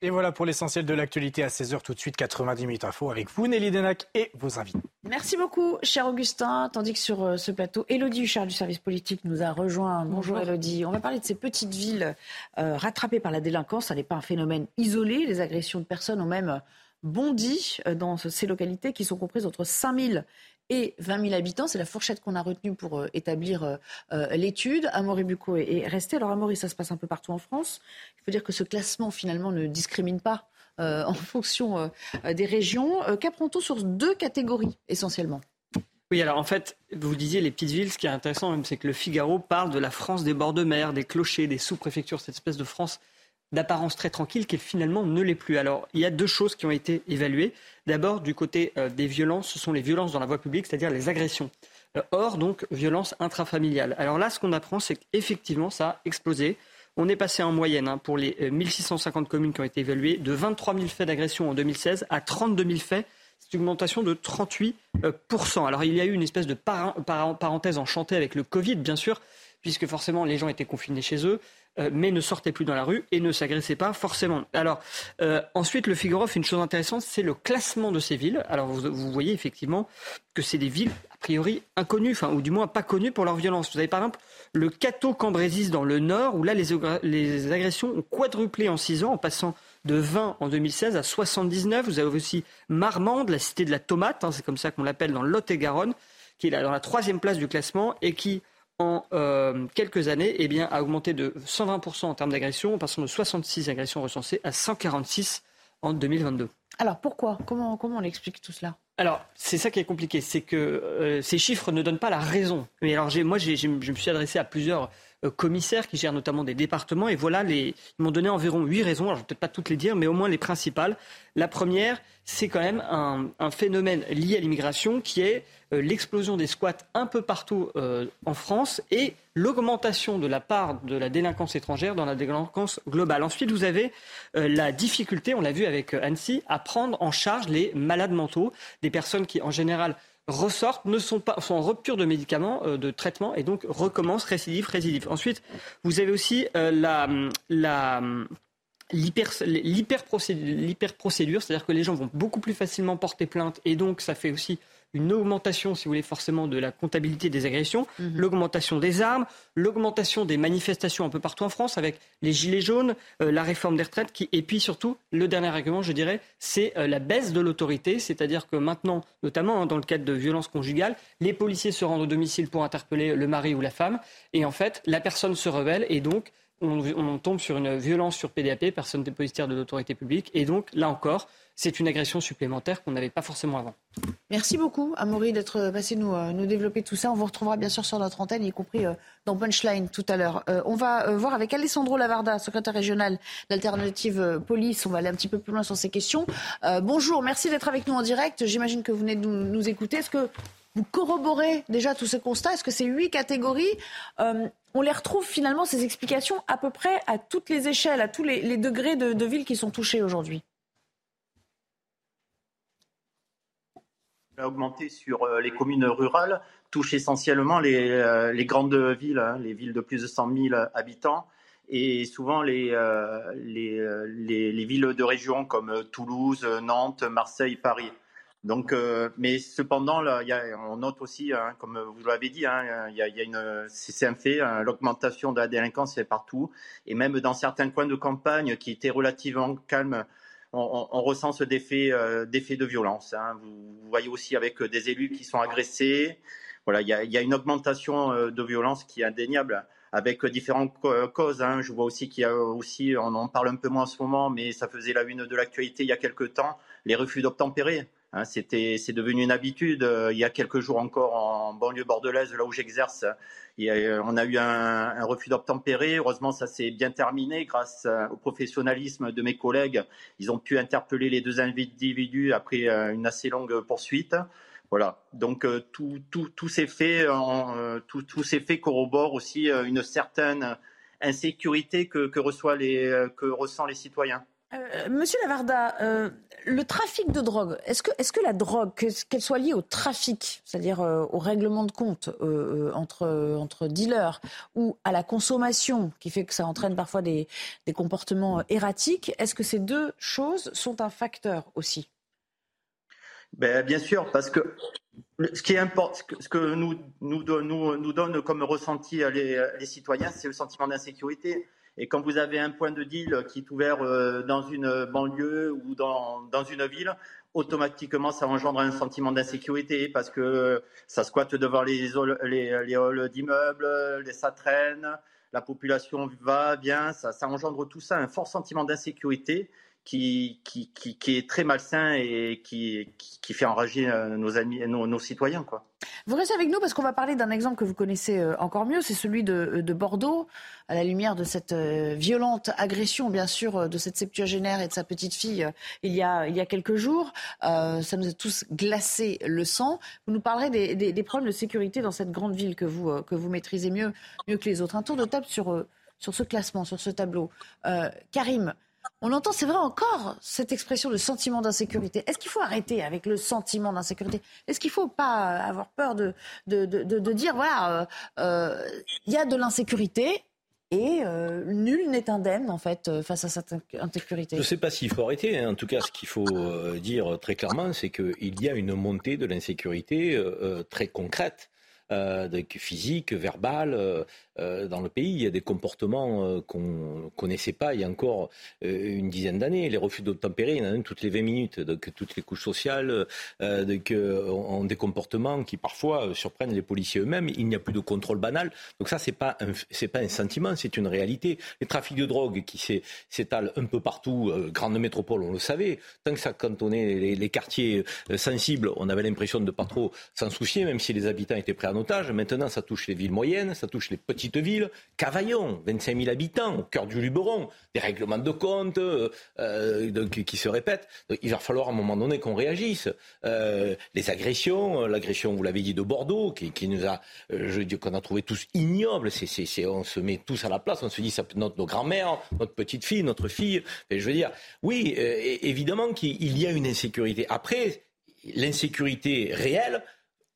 Et voilà pour l'essentiel de l'actualité à 16h tout de suite 90 minutes info avec vous Nelly Denac et vos invités. Merci beaucoup cher Augustin, tandis que sur euh, ce plateau, Elodie Huchard du service politique nous a rejoint. Bonjour, Elodie. On va parler de ces petites villes euh, rattrapées par la délinquance. Ça n'est pas un phénomène isolé. Les agressions de personnes ont même bondi euh, dans ces localités qui sont comprises entre 5000 et 20 000 habitants. C'est la fourchette qu'on a retenue pour euh, établir euh, euh, l'étude. Amaury Bucco est, resté. Alors Amaury, ça se passe un peu partout en France. Il faut dire que ce classement finalement ne discrimine pas en [LAUGHS] fonction des régions. Qu'apprend-on sur deux catégories essentiellement? Oui, alors en fait, vous disiez les petites villes, ce qui est intéressant même, c'est que le Figaro parle de la France des bords de mer, des clochers, des sous-préfectures, cette espèce de France d'apparence très tranquille qui finalement ne l'est plus. Alors, il y a deux choses qui ont été évaluées. D'abord, du côté euh, des violences, ce sont les violences dans la voie publique, c'est-à-dire les agressions. Euh, or, donc, violence intrafamiliale. Alors là, ce qu'on apprend, c'est qu'effectivement, ça a explosé. On est passé en moyenne, hein, pour les 1650 euh, communes qui ont été évaluées, de 23 000 faits d'agression en 2016 à 32 000 faits. C'est une augmentation de 38% Alors, il y a eu une espèce de parenthèse enchantée avec le Covid, bien sûr, puisque forcément les gens étaient confinés chez eux. Euh, mais ne sortait plus dans la rue et ne s'agressait pas forcément. Alors euh, ensuite, le Figaro fait une chose intéressante, c'est le classement de ces villes. Alors vous, voyez effectivement que c'est des villes a priori inconnues, enfin ou du moins pas connues pour leur violence. Vous avez par exemple le Cateau Cambrésis dans le Nord, où là les, les agressions ont quadruplé en 6 ans, en passant de 20 en 2016 à 79. Vous avez aussi Marmande, la cité de la tomate, hein, c'est comme ça qu'on l'appelle dans Lot-et-Garonne, qui est là dans la troisième place du classement et qui en euh, quelques années eh bien, a augmenté de 120% en termes d'agression, en passant de 66 agressions recensées à 146 en 2022. Alors pourquoi? Comment, comment on explique tout cela? Alors, c'est ça qui est compliqué, c'est que euh, ces chiffres ne donnent pas la raison. Mais alors, moi, je me suis adressé à plusieurs euh, commissaires qui gèrent notamment des départements, et voilà, les, ils m'ont donné environ huit raisons. Alors, je ne vais peut-être pas toutes les dire, mais au moins les principales. La première, c'est quand même un, phénomène lié à l'immigration qui est l'explosion des squats un peu partout en France et l'augmentation de la part de la délinquance étrangère dans la délinquance globale. Ensuite, vous avez la difficulté, on l'a vu avec Annecy, à prendre en charge les malades mentaux, des personnes qui, en général, ressortent, ne sont pas, sont en rupture de médicaments, euh, de traitement, et donc recommencent récidive, récidive. Ensuite, vous avez aussi euh, la, c'est-à-dire que les gens vont beaucoup plus facilement porter plainte, et donc ça fait aussi une augmentation, si vous voulez, forcément de la comptabilité des agressions, mhm. l'augmentation des armes, l'augmentation des manifestations un peu partout en France avec les gilets jaunes, euh, la réforme des retraites, qui... et puis surtout, le dernier argument, je dirais, c'est euh, la baisse de l'autorité, c'est-à-dire que maintenant, notamment hein, dans le cadre de violences conjugales, les policiers se rendent au domicile pour interpeller le mari ou la femme, et en fait, la personne se rebelle, et donc on, on tombe sur une violence sur PDAP, personne dépositaire de l'autorité publique, et donc là encore, c'est une agression supplémentaire qu'on n'avait pas forcément avant. Merci beaucoup, Amaury, d'être passé nous, euh, nous développer tout ça. On vous retrouvera bien sûr sur notre antenne, y compris euh, dans Punchline tout à l'heure. Euh, on va voir avec Alessandro Lavarda, secrétaire régional d'Alternative Police. On va aller un petit peu plus loin sur ces questions. bonjour, merci d'être avec nous en direct. J'imagine que vous venez de nous, écouter. Est-ce que vous corroborez déjà tous ces constats? Est-ce que ces huit catégories, on les retrouve finalement, ces explications, à peu près à toutes les échelles, à tous les, degrés de, de villes qui sont touchées aujourd'hui? A augmenté sur euh, les communes rurales, touche essentiellement les, euh, grandes villes, hein, les villes de plus de 100 000 habitants, et souvent les, euh, les, les, villes de région comme Toulouse, Nantes, Marseille, Paris. Donc, mais cependant, là, on note aussi, hein, comme vous l'avez dit, hein, y a, c'est un fait, l'augmentation de la délinquance est partout, et même dans certains coins de campagne qui étaient relativement calmes on, ressent ce défait, euh, de violence. Hein. Vous, voyez aussi avec euh, des élus qui sont agressés. Voilà, il y a, une augmentation euh, de violence qui est indéniable avec différentes causes. Hein. Je vois aussi qu'il y a aussi, on en parle un peu moins en ce moment, mais ça faisait la une de l'actualité il y a quelque temps, les refus d'obtempérer. Hein, c'était, c'est devenu une habitude. Euh, il y a quelques jours encore, en banlieue bordelaise, là où j'exerce, on a eu un, refus d'obtempérer. Heureusement, ça s'est bien terminé grâce euh, au professionnalisme de mes collègues. Ils ont pu interpeller les deux individus après euh, une assez longue poursuite. Voilà. Donc ces faits, tous ces faits corroborent aussi une certaine insécurité que, que, reçoit les, que ressent les citoyens. Euh, Monsieur Lavarda, euh, le trafic de drogue, est-ce que, est que la drogue, qu'elle soit liée au trafic, c'est-à-dire euh, au règlement de compte entre, entre dealers, ou à la consommation, qui fait que ça entraîne parfois des, des comportements erratiques, est-ce que ces deux choses sont un facteur aussi? Ben, Bien sûr, parce que ce qui est important, ce que nous, nous, nous, nous donne comme ressenti les, les citoyens, c'est le sentiment d'insécurité. Et quand vous avez un point de deal qui est ouvert euh, dans une banlieue ou dans, dans une ville, automatiquement, ça engendre un sentiment d'insécurité parce que ça squatte devant les, les, les halls d'immeubles, ça traîne, la population va, bien, ça, ça engendre tout ça, un fort sentiment d'insécurité qui, est très malsain et qui, fait enrager euh, nos, amis, nos, citoyens. Quoi. Vous restez avec nous parce qu'on va parler d'un exemple que vous connaissez euh, encore mieux, c'est celui de, de, Bordeaux, à la lumière de cette euh, violente agression, bien sûr, de cette septuagénaire et de sa petite fille il y a, il y a quelques jours. ça nous a tous glacé le sang. Vous nous parlerez des, problèmes de sécurité dans cette grande ville que vous, que vous maîtrisez mieux, mieux que les autres. Un tour de table sur, sur ce classement, sur ce tableau. Karim, on entend, c'est vrai encore, cette expression de sentiment d'insécurité. Est-ce qu'il faut arrêter avec le sentiment d'insécurité? Est-ce qu'il ne faut pas avoir peur de, dire, voilà, il euh, euh, y a de l'insécurité, et euh, nul n'est indemne en fait face à cette insécurité? Je ne sais pas s'il faut arrêter. Hein. En tout cas, ce qu'il faut dire très clairement, c'est qu'il y a une montée de l'insécurité très concrète. physique, verbale, dans le pays. Il y a des comportements euh, qu'on ne connaissait pas il y a encore euh, une dizaine d'années. Les refus d'obtempérer, il y en a un toutes les 20 minutes. Donc toutes les couches sociales ont des comportements qui parfois surprennent les policiers eux-mêmes. Il n'y a plus de contrôle banal. Donc ça, ce n'est pas, pas un sentiment, c'est une réalité. Les trafics de drogue qui s'étalent un peu partout, grande métropole, on le savait. Tant que ça cantonnait les, les quartiers sensibles, on avait l'impression de ne pas trop s'en soucier, même si les habitants étaient pris en otage. Maintenant, ça touche les villes moyennes, ça touche les petits ville, Cavaillon, 25 000 habitants, au cœur du Luberon, des règlements de compte euh, euh, qui se répètent. il va falloir à un moment donné qu'on réagisse. Euh, les agressions, l'agression, vous l'avez dit, de Bordeaux, qui, nous a, je dis qu'on a trouvé tous ignobles. On se met tous à la place, on se dit ça notre nos grands-mères, notre petite fille, notre fille. je veux dire, oui, évidemment qu'il y a une insécurité. Après, l'insécurité réelle,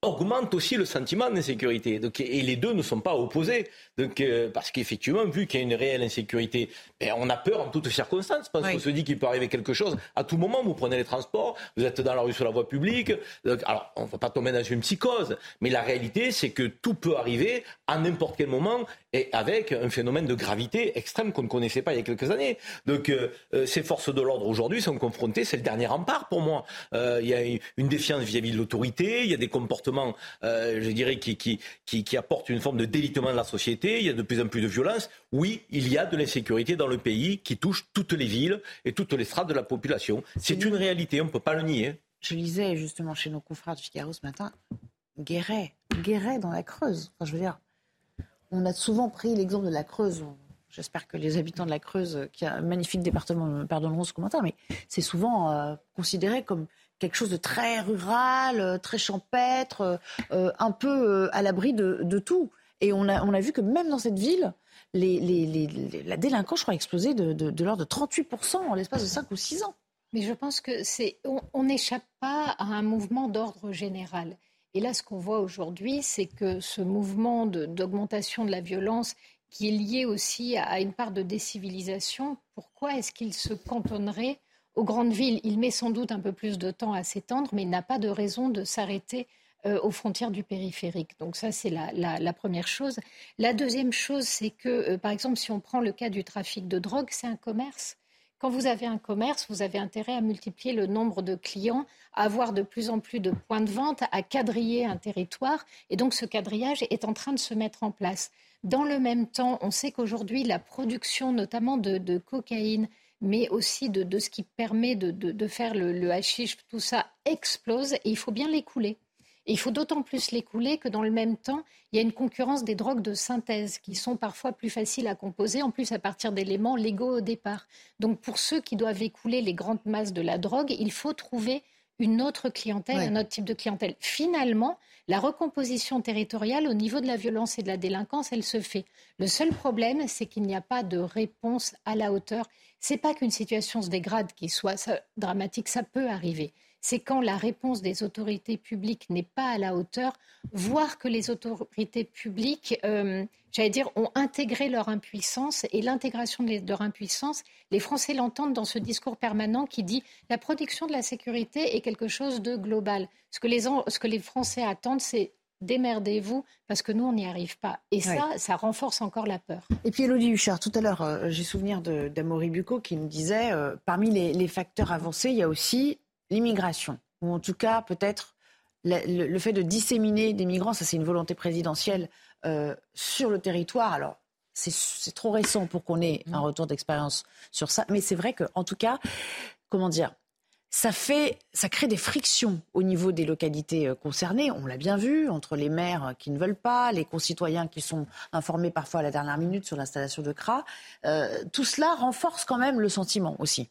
augmente aussi le sentiment d'insécurité. et les deux ne sont pas opposés. Donc, euh, parce qu'effectivement, vu qu'il y a une réelle insécurité, ben, on a peur en toutes circonstances. Parce qu'on se dit qu'il peut arriver quelque chose. À tout moment, vous prenez les transports, vous êtes dans la rue sur la voie publique. alors, on ne va pas tomber dans une psychose. Mais la réalité, c'est que tout peut arriver à n'importe quel moment et avec un phénomène de gravité extrême qu'on ne connaissait pas il y a quelques années. Donc, euh, euh, ces forces de l'ordre aujourd'hui sont confrontées, c'est le dernier rempart pour moi. il y a une défiance vis-à-vis de l'autorité, il y a des comportements, je dirais, qui, qui, qui, qui apportent une forme de délitement de la société il y a de plus en plus de violence. Oui, il y a de l'insécurité dans le pays qui touche toutes les villes et toutes les strates de la population. C'est une réalité, on ne peut pas le nier. Je lisais justement chez nos confrères de Figaro ce matin, Guéret, Guéret dans la Creuse. Enfin, je veux dire, on a souvent pris l'exemple de la Creuse. J'espère que les habitants de la Creuse, qui a un magnifique département, me pardonneront ce commentaire, mais c'est souvent euh, considéré comme quelque chose de très rural, euh, très champêtre, euh, un peu à l'abri de, tout. Et on a, on a vu que même dans cette ville, la délinquance, je a explosé de, de, l'ordre de 38% en l'espace de 5 ou 6 ans. Mais je pense que c'est, on n'échappe pas à un mouvement d'ordre général. Et là, ce qu'on voit aujourd'hui, c'est que ce mouvement d'augmentation de, la violence, qui est lié aussi à, une part de décivilisation, pourquoi est-ce qu'il se cantonnerait aux grandes villes Il met sans doute un peu plus de temps à s'étendre, mais il n'a pas de raison de s'arrêter euh, aux frontières du périphérique. Donc ça, c'est la, première chose. La deuxième chose, c'est que, euh, par exemple, si on prend le cas du trafic de drogue, c'est un commerce. Quand vous avez un commerce, vous avez intérêt à multiplier le nombre de clients, à avoir de plus en plus de points de vente, à quadriller un territoire. Et donc ce quadrillage est en train de se mettre en place. Dans le même temps, on sait qu'aujourd'hui, la production notamment de cocaïne, mais aussi de, ce qui permet de, faire le, hashish, tout ça explose et il faut bien l'écouler. Et il faut d'autant plus l'écouler que dans le même temps, il y a une concurrence des drogues de synthèse qui sont parfois plus faciles à composer, en plus à partir d'éléments légaux au départ. Donc pour ceux qui doivent écouler les grandes masses de la drogue, il faut trouver une autre clientèle, un autre type de clientèle. Finalement, la recomposition territoriale au niveau de la violence et de la délinquance, elle se fait. Le seul problème, c'est qu'il n'y a pas de réponse à la hauteur. C'est pas qu'une situation se dégrade, qui soit dramatique, ça peut arriver c'est quand la réponse des autorités publiques n'est pas à la hauteur, voire que les autorités publiques, euh, j'allais dire, ont intégré leur impuissance et l'intégration de leur impuissance, les Français l'entendent dans ce discours permanent qui dit la production de la sécurité est quelque chose de global. Ce que les, ce que les Français attendent, c'est démerdez-vous parce que nous, on n'y arrive pas. Et ça, ça renforce encore la peur. Et puis Elodie Huchard, tout à l'heure, euh, j'ai souvenir d'Amory Bucco qui nous disait, euh, parmi les, facteurs avancés, il y a aussi l'immigration, ou en tout cas peut-être le, fait de disséminer des migrants, ça c'est une volonté présidentielle euh, sur le territoire. Alors c'est trop récent pour qu'on ait un retour d'expérience sur ça, mais c'est vrai qu'en tout cas, comment dire, ça fait, ça crée des frictions au niveau des localités euh, concernées. On l'a bien vu entre les maires qui ne veulent pas, les concitoyens qui sont informés parfois à la dernière minute sur l'installation de CRA. Euh, tout cela renforce quand même le sentiment aussi.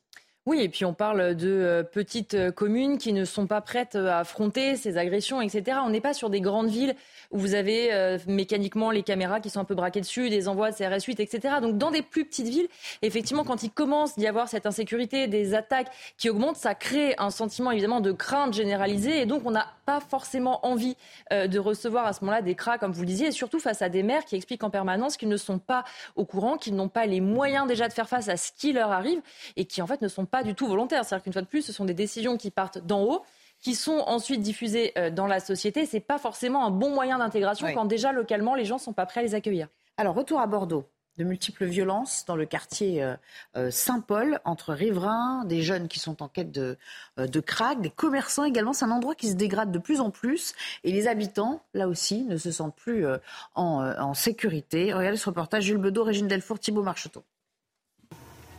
Oui, et puis on parle de euh, petites euh, communes qui ne sont pas prêtes euh, à affronter ces agressions, etc. On n'est pas sur des grandes villes où vous avez mécaniquement les caméras qui sont un peu braquées dessus, des envois de CRS 8, etc. Donc dans des plus petites villes, effectivement, quand il commence d'y avoir cette insécurité, des attaques qui augmentent, ça crée un sentiment évidemment de crainte généralisée, et donc on n'a pas forcément envie de recevoir à ce moment-là des cras, comme vous le disiez, et surtout face à des maires qui expliquent en permanence qu'ils ne sont pas au courant, qu'ils n'ont pas les moyens déjà de faire face à ce qui leur arrive, et qui en fait ne sont pas du tout volontaire. C'est-à-dire qu'une fois de plus, ce sont des décisions qui partent d'en haut qui sont ensuite diffusées euh, dans la société. Ce n'est pas forcément un bon moyen d'intégration quand déjà localement les gens ne sont pas prêts à les accueillir. Alors retour à Bordeaux. De multiples violences dans le quartier euh, euh, Saint-Paul, entre riverains, des jeunes qui sont en quête de, de crack, des commerçants également. C'est un endroit qui se dégrade de plus en plus et les habitants, là aussi, ne se sentent plus en, en sécurité. Regardez ce reportage, Jules Bedeau, Régine Delfour, Thibault Marcheteau.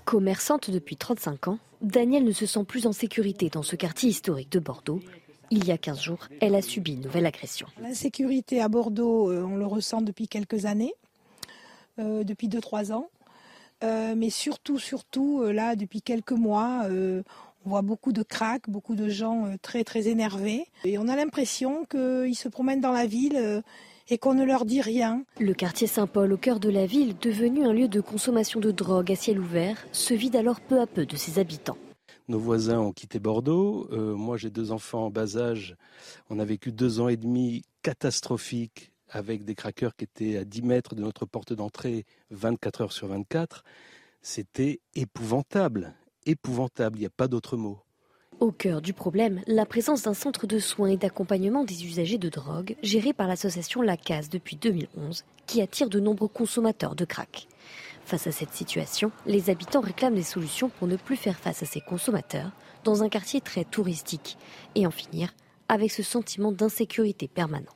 Commerçante depuis 35 ans, Danielle ne se sent plus en sécurité dans ce quartier historique de Bordeaux. Il y a 15 jours, elle a subi une nouvelle agression. L'insécurité à Bordeaux, euh, on le ressent depuis quelques années, euh, depuis 2-3 ans. Euh, mais surtout, surtout, là, depuis quelques mois, on voit beaucoup de craques, beaucoup de gens très, très énervés. Et on a l'impression qu'ils se promènent dans la ville et qu'on ne leur dit rien. Le quartier Saint-Paul, au cœur de la ville, devenu un lieu de consommation de drogue à ciel ouvert, se vide alors peu à peu de ses habitants. Nos voisins ont quitté Bordeaux. Euh, moi, j'ai deux enfants en bas âge. On a vécu deux ans et demi catastrophiques avec des craqueurs qui étaient à 10 mètres de notre porte d'entrée 24 heures sur 24. C'était épouvantable. Épouvantable, il n'y a pas d'autre mot. Au cœur du problème, la présence d'un centre de soins et d'accompagnement des usagers de drogue géré par l'association La Case depuis 2011, qui attire de nombreux consommateurs de crack. Face à cette situation, les habitants réclament des solutions pour ne plus faire face à ces consommateurs dans un quartier très touristique et en finir avec ce sentiment d'insécurité permanent.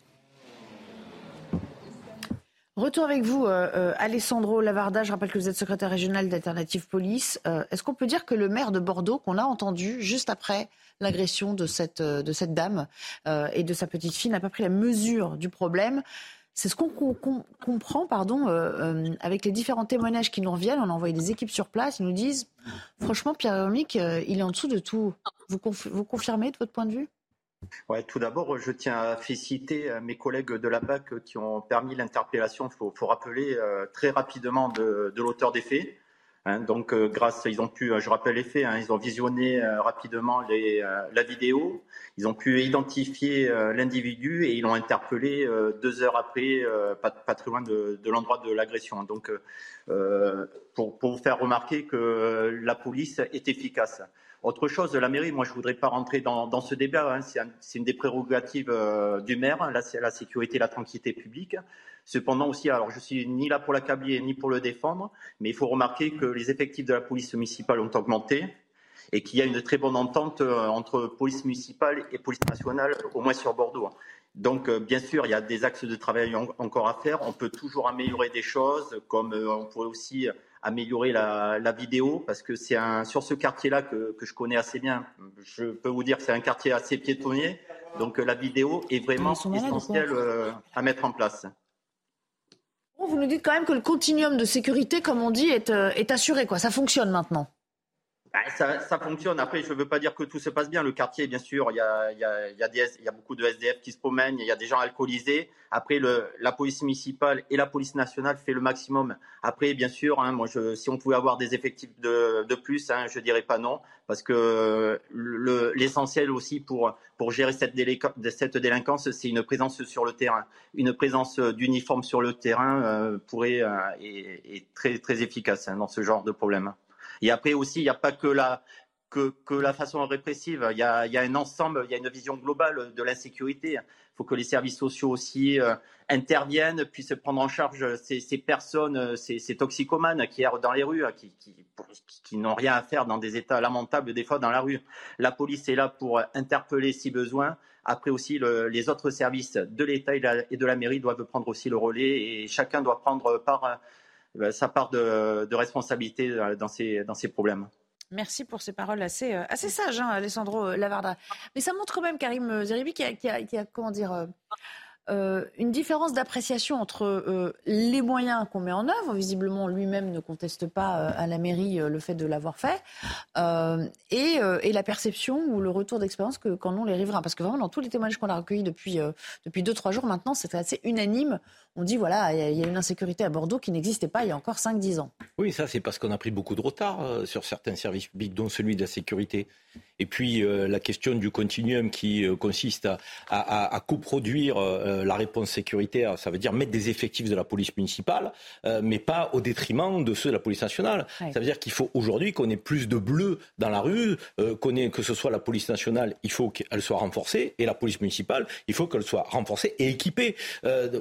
Retour avec vous, euh, euh, Alessandro Lavarda. Je rappelle que vous êtes secrétaire régional d'Alternative Police. Euh, est-ce qu'on peut dire que le maire de Bordeaux, qu'on a entendu juste après l'agression de cette, de cette dame et de sa petite fille, n'a pas pris la mesure du problème? C'est ce qu'on comprend, pardon, avec les différents témoignages qui nous reviennent. On a envoyé des équipes sur place. Ils nous disent, franchement, Pierre-Mick, il est en dessous de tout. Vous, vous confirmez de votre point de vue? Tout d'abord, je tiens à féliciter euh, mes collègues de la BAC qui ont permis l'interpellation. Il faut, rappeler euh, très rapidement de, l'auteur des faits. Hein. donc, euh, grâce, ils ont pu, je rappelle les faits, hein, ils ont visionné rapidement la vidéo, ils ont pu identifier l'individu et ils l'ont interpellé deux heures après, pas, très loin de, l'endroit de l'agression. Donc, pour, pour vous faire remarquer que la police est efficace. Autre chose, la mairie, moi je ne voudrais pas rentrer dans, ce débat, hein. c'est une des prérogatives euh, du maire, la, la sécurité et la tranquillité publique. Cependant aussi, alors je suis ni là pour l'accabler ni pour le défendre, mais il faut remarquer que les effectifs de la police municipale ont augmenté et qu'il y a une très bonne entente euh, entre police municipale et police nationale, au moins sur Bordeaux. Donc, euh, bien sûr, il y a des axes de travail encore à faire. On peut toujours améliorer des choses, comme on pourrait aussi améliorer la, la vidéo parce que c'est un sur ce quartier-là que, que, je connais assez bien. Je peux vous dire que c'est un quartier assez piétonnier, donc la vidéo est vraiment essentielle à mettre en place. Vous nous dites quand même que le continuum de sécurité, comme on dit, est, est assuré. Quoi. Ça fonctionne maintenant. Ça, fonctionne. Après, je ne veux pas dire que tout se passe bien. Le quartier, bien sûr, il y a, beaucoup de SDF qui se promènent, il y a des gens alcoolisés. Après, la police municipale et la police nationale fait le maximum. Après, bien sûr, hein, moi, je, si on pouvait avoir des effectifs de, plus, hein, je dirais pas non, parce que l'essentiel aussi pour, gérer cette, cette délinquance, c'est une présence sur le terrain. Une présence d'uniforme sur le terrain euh, pourrait euh, est, très efficace hein, dans ce genre de problème. Et après aussi, il n'y a pas que la, que, la façon répressive. Il y, a, un ensemble, il y a une vision globale de l'insécurité. Il faut que les services sociaux aussi euh, interviennent, puissent prendre en charge ces, personnes, ces, toxicomanes qui errent dans les rues, qui, qui, n'ont rien à faire dans des états lamentables des fois dans la rue. La police est là pour interpeller si besoin. Après aussi, le, les autres services de l'État et de la mairie doivent prendre aussi le relais et chacun doit prendre part sa part de, responsabilité euh, dans ces, dans ces problèmes. Merci pour ces paroles assez, euh, assez sages, hein, Alessandro Lavarda. Mais ça montre quand même, Karim Zeribi, qui a, qui a, qui a comment dire, euh, une différence d'appréciation entre euh, les moyens qu'on met en œuvre. Visiblement, lui-même ne conteste pas euh, à la mairie le fait de l'avoir fait, et, la perception ou le retour d'expérience qu'en ont les riverains. Parce que vraiment, dans tous les témoignages qu'on a recueillis depuis depuis deux trois jours maintenant, c'est assez unanime. On dit voilà, il y, a une insécurité à Bordeaux qui n'existait pas il y a encore 5-10 ans. Oui, ça c'est parce qu'on a pris beaucoup de retard sur certains services publics, dont celui de la sécurité. Et puis la question du continuum qui consiste à, à, à coproduire euh, la réponse sécuritaire, ça veut dire mettre des effectifs de la police municipale, euh, mais pas au détriment de ceux de la police nationale. Ça veut dire qu'il faut aujourd'hui qu'on ait plus de bleus dans la rue, euh, qu'on ait, que ce soit la police nationale, il faut qu'elle soit renforcée, et la police municipale, il faut qu'elle soit renforcée et équipée.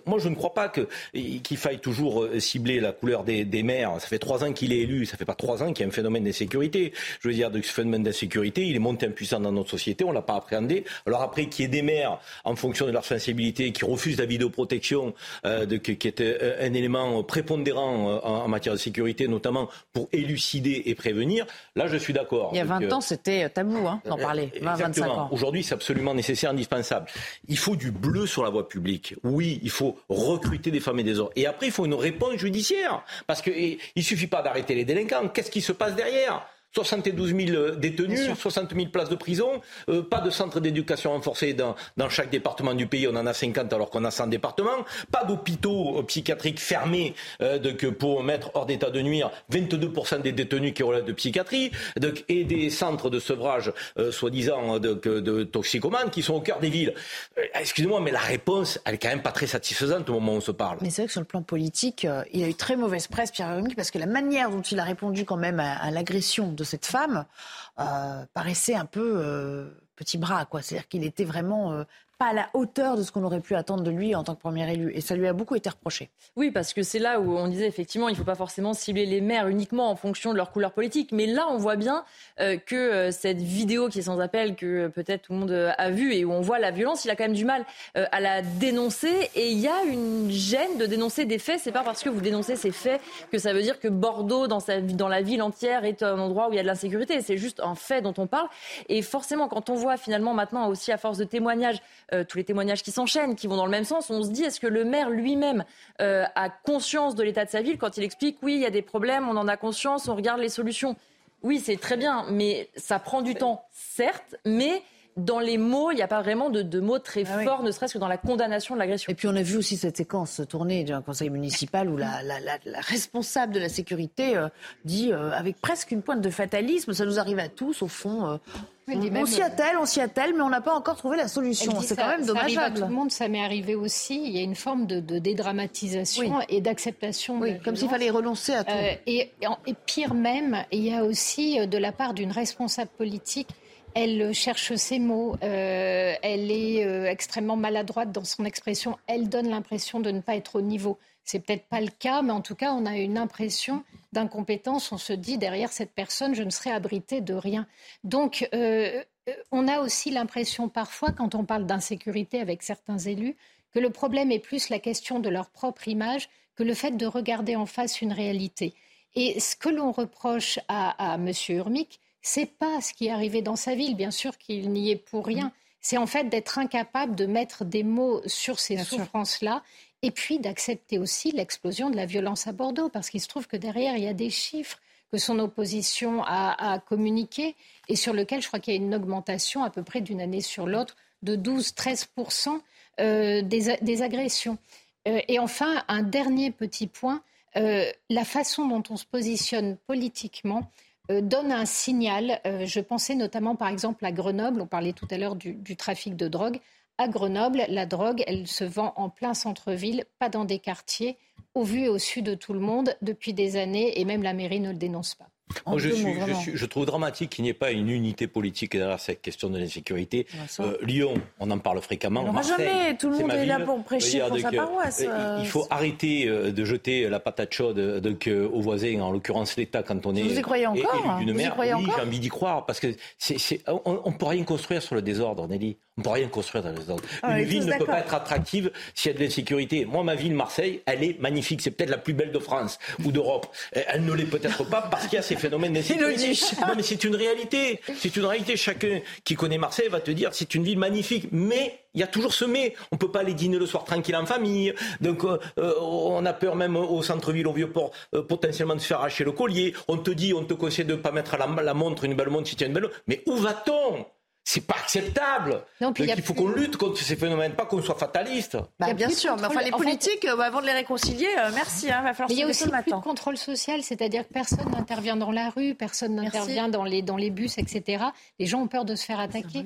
moi, je ne crois pas qu'il faille toujours cibler la couleur des, des maires. Ça fait trois ans qu'il est élu, ça fait pas trois ans qu'il y a un phénomène d'insécurité. Je veux dire, de ce phénomène d'insécurité, il est monté impuissant dans notre société, on l'a pas appréhendé. Alors après, qu'il y ait des maires, en fonction de leur sensibilité, qui refuse la vidéoprotection, euh, de, qui, qui, est euh, un élément prépondérant euh, en, en, matière de sécurité, notamment pour élucider et prévenir, là je suis d'accord. Il y a 20 Donc, ans, c'était tabou hein, d'en parler. 20, 25 ans. Aujourd'hui, c'est absolument nécessaire, indispensable. Il faut du bleu sur la voie publique. Oui, il faut recruter des femmes et des hommes. Et après, il faut une réponse judiciaire. Parce qu'il ne suffit pas d'arrêter les délinquants. Qu'est-ce qui se passe derrière? 72 000 détenus, 60 000 places de prison, euh, pas de centre d'éducation renforcé dans, dans, chaque département du pays, on en a 50 alors qu'on a 100 départements, pas d'hôpitaux euh, psychiatriques fermés euh, pour mettre hors d'état de nuire 22% des détenus qui relèvent de psychiatrie, de, et des centres de sevrage euh, soi-disant de, de, toxicomanes qui sont au cœur des villes. Euh, excusez-moi, mais la réponse, elle est quand même pas très satisfaisante au moment où on se parle. Mais c'est vrai que sur le plan politique, il a eu très mauvaise presse, Pierre Rémy, parce que la manière dont il a répondu quand même à, à l'agression de cette femme euh, paraissait un peu euh, petit bras, quoi. C'est-à-dire qu'il était vraiment euh, pas à la hauteur de ce qu'on aurait pu attendre de lui en tant que premier élu. Et ça lui a beaucoup été reproché. Oui, parce que c'est là où on disait effectivement, il ne faut pas forcément cibler les maires uniquement en fonction de leur couleur politique. Mais là, on voit bien euh, que euh, cette vidéo qui est sans appel, que euh, peut-être tout le monde a vue et où on voit la violence, il a quand même du mal à la dénoncer. Et il y a une gêne de dénoncer des faits. C'est pas parce que vous dénoncez ces faits que ça veut dire que Bordeaux, dans la ville entière, est un endroit où il y a de l'insécurité. C'est juste un fait dont on parle. Et forcément, quand on voit finalement maintenant aussi à force de témoignages, euh, tous les témoignages qui s'enchaînent, qui vont dans le même sens, on se dit est-ce que le maire lui-même euh, a conscience de l'état de sa ville quand il explique oui, il y a des problèmes, on en a conscience, on regarde les solutions? Oui, c'est très bien, mais ça prend du temps, certes, mais dans les mots, il n'y a pas vraiment de, de mots très ah forts, oui. ne serait-ce que dans la condamnation de l'agression. Et puis on a vu aussi cette séquence tournée d'un conseil municipal où la, la, la, la responsable de la sécurité euh, dit euh, avec presque une pointe de fatalisme, ça nous arrive à tous au fond. Euh, on, on s'y attelle, on s'y attelle, mais on n'a pas encore trouvé la solution. C'est quand même dommageable. Ça arrive à tout le monde, ça m'est arrivé aussi. Il y a une forme de, de dédramatisation oui. et d'acceptation. Oui, comme s'il fallait renoncer à tout. Euh, et, et, pire même, il y a aussi de la part d'une responsable politique elle cherche ses mots, euh, elle est euh, extrêmement maladroite dans son expression, elle donne l'impression de ne pas être au niveau. C'est peut-être pas le cas, mais en tout cas, on a une impression d'incompétence. On se dit derrière cette personne, je ne serai abritée de rien. Donc, euh, on a aussi l'impression parfois, quand on parle d'insécurité avec certains élus, que le problème est plus la question de leur propre image que le fait de regarder en face une réalité. Et ce que l'on reproche à, à M. Urmic, c'est pas ce qui est arrivé dans sa ville. Bien sûr qu'il n'y est pour rien. C'est en fait d'être incapable de mettre des mots sur ces souffrances-là et puis d'accepter aussi l'explosion de la violence à Bordeaux, parce qu'il se trouve que derrière, il y a des chiffres que son opposition a, communiqué et sur lequel je crois qu'il y a une augmentation à peu près d'une année sur l'autre de 12-13% euh, des, agressions. Euh, et enfin, un dernier petit point, euh, la façon dont on se positionne politiquement donne un signal. je pensais notamment par exemple à Grenoble, on parlait tout à l'heure du trafic de drogue. À Grenoble, la drogue, elle se vend en plein centre-ville, pas dans des quartiers, au vu et au su de tout le monde depuis des années, et même la mairie ne le dénonce pas je, trouve dramatique qu'il n'y ait pas une unité politique derrière cette question de l'insécurité. Euh, Lyon, on en parle fréquemment. jamais, tout le monde est, là pour prêcher pour sa paroisse. Euh, il faut arrêter euh, de jeter la patate chaude donc, aux voisins, en l'occurrence l'État, quand on est. Vous y croyez encore d'une mère. Oui, j'ai envie d'y croire, parce que on ne peut rien construire sur le désordre, Nelly. On ne peut rien construire dans le désordre. Ah, une ville ne peut pas être attractive s'il y a de l'insécurité. Moi, ma ville, Marseille, elle est magnifique. C'est peut-être la plus belle de France ou d'Europe. Elle ne l'est peut-être pas parce qu'il y a ces phénomènes [LAUGHS] Non, mais c'est une réalité. C'est une réalité. Chacun qui connaît Marseille va te dire c'est une ville magnifique. Mais il y a toujours ce mais. On peut pas aller dîner le soir tranquille en famille. Donc euh, euh, on a peur même au centre-ville, au Vieux-Port, euh, potentiellement de se faire arracher le collier. On te dit, on te conseille de ne pas mettre la, la montre, une belle montre si tu as une belle montre. Mais où va-t-on? C'est pas acceptable. il faut qu'on lutte contre ces phénomènes, pas qu'on soit fataliste. Bah, bien sûr, mais enfin les politiques, euh, avant de les réconcilier, euh, merci. Hein, va falloir mais il y a aussi plus de contrôle social, c'est-à-dire que personne n'intervient dans la rue, personne n'intervient dans les, dans les bus, etc. Les gens ont peur de se faire attaquer.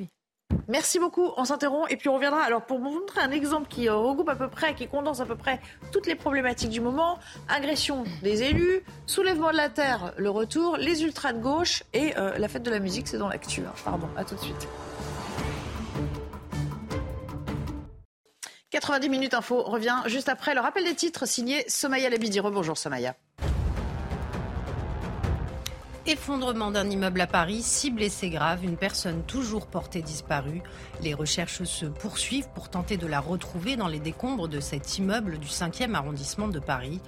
Merci beaucoup. On s'interrompt et puis on reviendra. Alors pour vous montrer un exemple qui euh, regroupe à peu près, qui condense à peu près toutes les problématiques du moment agression des élus, soulèvement de la terre, le retour, les ultras de gauche et euh, la fête de la musique, c'est dans l'actu. Hein. Pardon. À tout de suite. 90 minutes info revient juste après le rappel des titres signé Somaya Labidi. Bonjour Somaya. Effondrement d'un immeuble à Paris, six blessés graves, une personne toujours portée disparue. Les recherches se poursuivent pour tenter de la retrouver dans les décombres de cet immeuble du 5e arrondissement de Paris.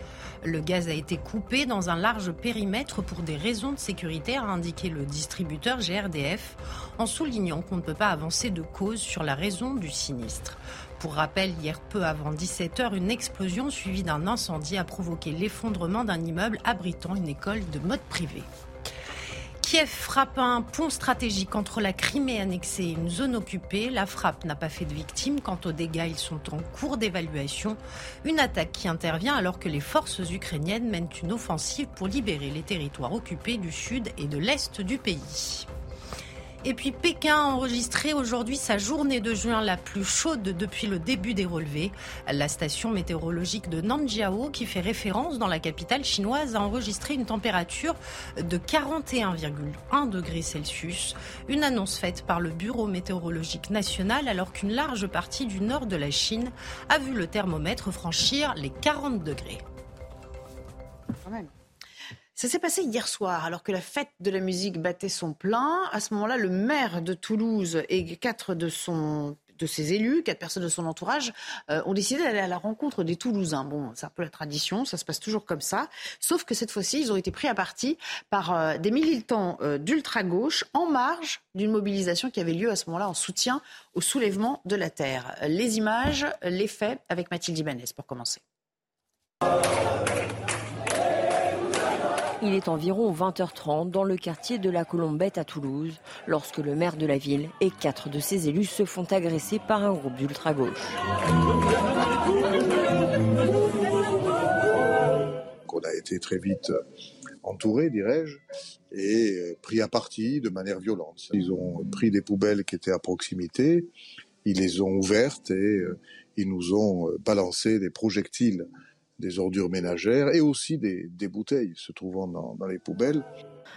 Le gaz a été coupé dans un large périmètre pour des raisons de sécurité, a indiqué le distributeur GRDF, en soulignant qu'on ne peut pas avancer de cause sur la raison du sinistre. Pour rappel, hier peu avant 17h, une explosion suivie d'un incendie a provoqué l'effondrement d'un immeuble abritant une école de mode privé. Kiev frappe un pont stratégique entre la Crimée annexée et une zone occupée. La frappe n'a pas fait de victimes. Quant aux dégâts, ils sont en cours d'évaluation. Une attaque qui intervient alors que les forces ukrainiennes mènent une offensive pour libérer les territoires occupés du sud et de l'est du pays. Et puis Pékin a enregistré aujourd'hui sa journée de juin la plus chaude depuis le début des relevés. La station météorologique de Nanjiao, qui fait référence dans la capitale chinoise, a enregistré une température de 41,1 degrés Celsius. Une annonce faite par le Bureau météorologique national alors qu'une large partie du nord de la Chine a vu le thermomètre franchir les 40 degrés. Ça s'est passé hier soir, alors que la fête de la musique battait son plein. À ce moment-là, le maire de Toulouse et quatre de ses élus, quatre personnes de son entourage, euh, ont décidé d'aller à la rencontre des Toulousains. Bon, c'est un peu la tradition, ça se passe toujours comme ça. Sauf que cette fois-ci, ils ont été pris à partie par euh, des militants euh, d'ultra-gauche en marge d'une mobilisation qui avait lieu à ce moment-là en soutien au soulèvement de la terre. Les images, les faits avec Mathilde Ibanez pour commencer. Il est environ 20h30 dans le quartier de la Colombette à Toulouse, lorsque le maire de la ville et quatre de ses élus se font agresser par un groupe d'ultra-gauche. On a été très vite entouré, dirais-je, et pris à partie de manière violente. Ils ont pris des poubelles qui étaient à proximité, ils les ont ouvertes et euh, ils nous ont euh, balancé des projectiles des ordures ménagères et aussi des, bouteilles se trouvant dans, dans les poubelles.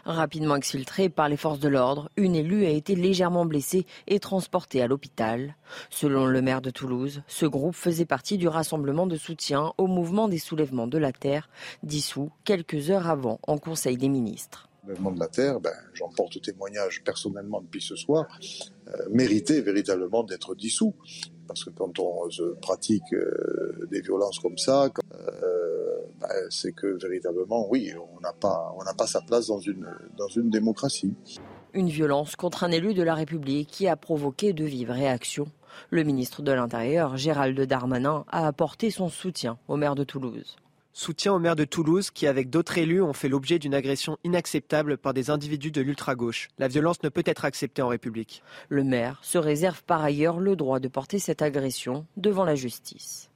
Rapidement exfiltrée par les forces de l'ordre, une élue a été légèrement blessée et transportée à l'hôpital. Selon le maire de Toulouse, ce groupe faisait partie du rassemblement de soutien au mouvement des soulèvements de la terre, dissous quelques heures avant en Conseil des ministres. Le mouvement de la terre, ben, j'en porte témoignage personnellement depuis ce soir, méritait véritablement d'être dissous. Parce que quand on se pratique euh, des violences comme ça, bah, c'est que véritablement, oui, on n'a pas, pas sa place dans une, dans une démocratie. Une violence contre un élu de la République qui a provoqué de vives réactions. Le ministre de l'Intérieur, Gérald Darmanin, a apporté son soutien au maire de Toulouse. Soutien au maire de Toulouse qui, avec d'autres élus, ont fait l'objet d'une agression inacceptable par des individus de l'ultra-gauche. La violence ne peut être acceptée en République. Le maire se réserve par ailleurs le droit de porter cette agression devant la justice.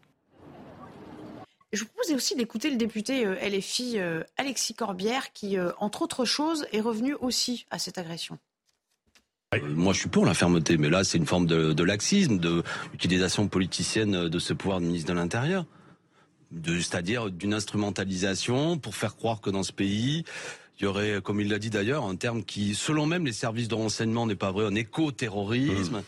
Je vous propose aussi d'écouter le député euh, LFI euh, Alexis Corbière qui, euh, entre autres choses, est revenu aussi à cette agression. Moi, je suis pour la fermeté, mais là, c'est une forme de, laxisme, de l'utilisation politicienne de ce pouvoir de ministre de l'Intérieur, c'est-à-dire d'une instrumentalisation pour faire croire que dans ce pays, il y aurait, comme il l'a dit d'ailleurs, un terme qui, selon même les services de renseignement, n'est pas vrai, un éco-terrorisme. Mmh.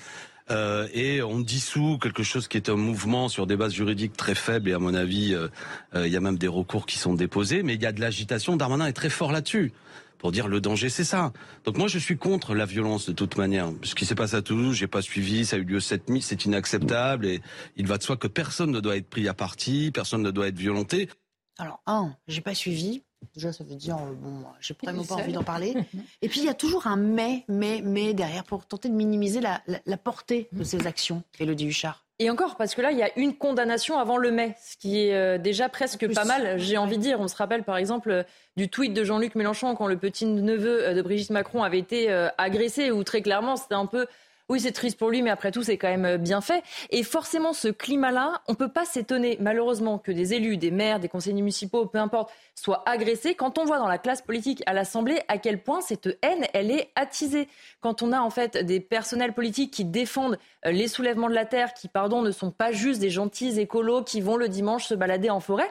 Euh, et on dissout quelque chose qui est un mouvement sur des bases juridiques très faibles et à mon avis, euh, euh, il y a même des recours qui sont déposés, mais il y a de l'agitation. Darmanin est très fort là-dessus pour dire le danger, c'est ça. Donc moi, je suis contre la violence de toute manière. Ce qui s'est passé à Toulouse, j'ai pas suivi, ça a eu lieu cette nuit, c'est inacceptable et il va de soi que personne ne doit être pris à partie, personne ne doit être violenté. Alors, un, j'ai pas suivi. Déjà, ça veut dire, euh, bon, j'ai vraiment pas envie d'en parler. [LAUGHS] Et puis, il y a toujours un mais, mais, mais derrière pour tenter de minimiser la, portée de ces actions, Elodie Huchard. Et encore, parce que là, il y a une condamnation avant le mai, ce qui est euh, déjà presque pas mal, j'ai envie de dire. On se rappelle, par exemple, euh, du tweet de Jean-Luc Mélenchon quand le petit-neveu de Brigitte Macron avait été agressé, où très clairement, c'était un peu oui, c'est triste pour lui, mais après tout, c'est quand même euh, bien fait. Et forcément, ce climat-là, on ne peut pas s'étonner, malheureusement, que des élus, des maires, des conseillers municipaux, peu importe, soient agressés quand on voit dans la classe politique à l'Assemblée à quel point cette haine, elle est attisée. Quand on a en fait des personnels politiques qui défendent euh, les soulèvements de la terre, qui, pardon, ne sont pas juste des gentils écolos qui vont le dimanche se balader en forêt,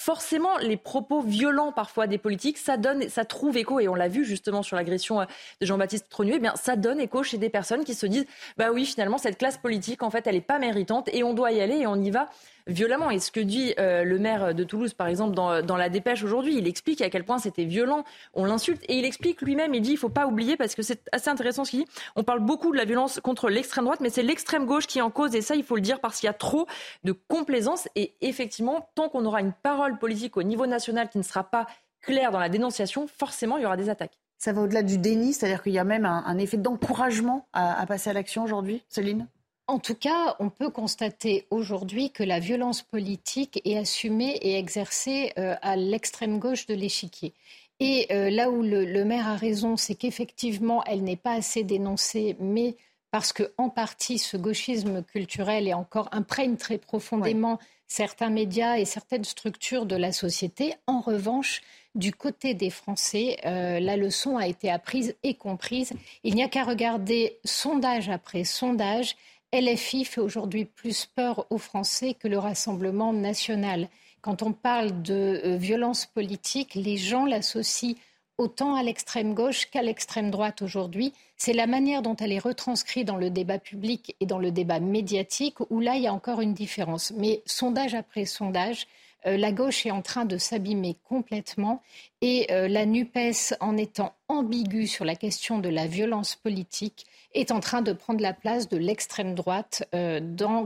forcément, les propos violents parfois des politiques, ça donne, ça trouve écho, et on l'a vu justement sur l'agression euh, de Jean-Baptiste Trogneux, eh bien, ça donne écho chez des personnes qui se disent, bah oui, finalement, cette classe politique, en fait, elle n'est pas méritante, et on doit y aller, et on y va violemment. Et ce que dit euh, le maire de Toulouse, par exemple, dans, la dépêche aujourd'hui, il explique à quel point c'était violent, on l'insulte, et il explique lui-même, il dit, il faut pas oublier, parce que c'est assez intéressant ce qu'il dit, on parle beaucoup de la violence contre l'extrême droite, mais c'est l'extrême gauche qui est en cause, et ça, il faut le dire, parce qu'il y a trop de complaisance, et effectivement, tant qu'on aura une parole politique au niveau national qui ne sera pas claire dans la dénonciation, forcément, il y aura des attaques. Ça va au-delà du déni, c'est-à-dire qu'il y a même un, effet d'encouragement à passer à l'action aujourd'hui, Céline? En tout cas, on peut constater aujourd'hui que la violence politique est assumée et exercée euh, à l'extrême gauche de l'échiquier. Et euh, là où le, maire a raison, c'est qu'effectivement, elle n'est pas assez dénoncée, mais parce que en partie, ce gauchisme culturel est encore imprègne très profondément certains médias et certaines structures de la société. En revanche, du côté des Français, euh, la leçon a été apprise et comprise. Il n'y a qu'à regarder sondage après sondage LFI fait aujourd'hui plus peur aux Français que le Rassemblement national. Quand on parle de euh, violence politique, les gens l'associent autant à l'extrême gauche qu'à l'extrême droite aujourd'hui. C'est la manière dont elle est retranscrite dans le débat public et dans le débat médiatique où là, il y a encore une différence. Mais sondage après sondage, la gauche est en train de s'abîmer complètement et euh, la NUPES, en étant ambiguë sur la question de la violence politique, est en train de prendre la place de l'extrême droite euh,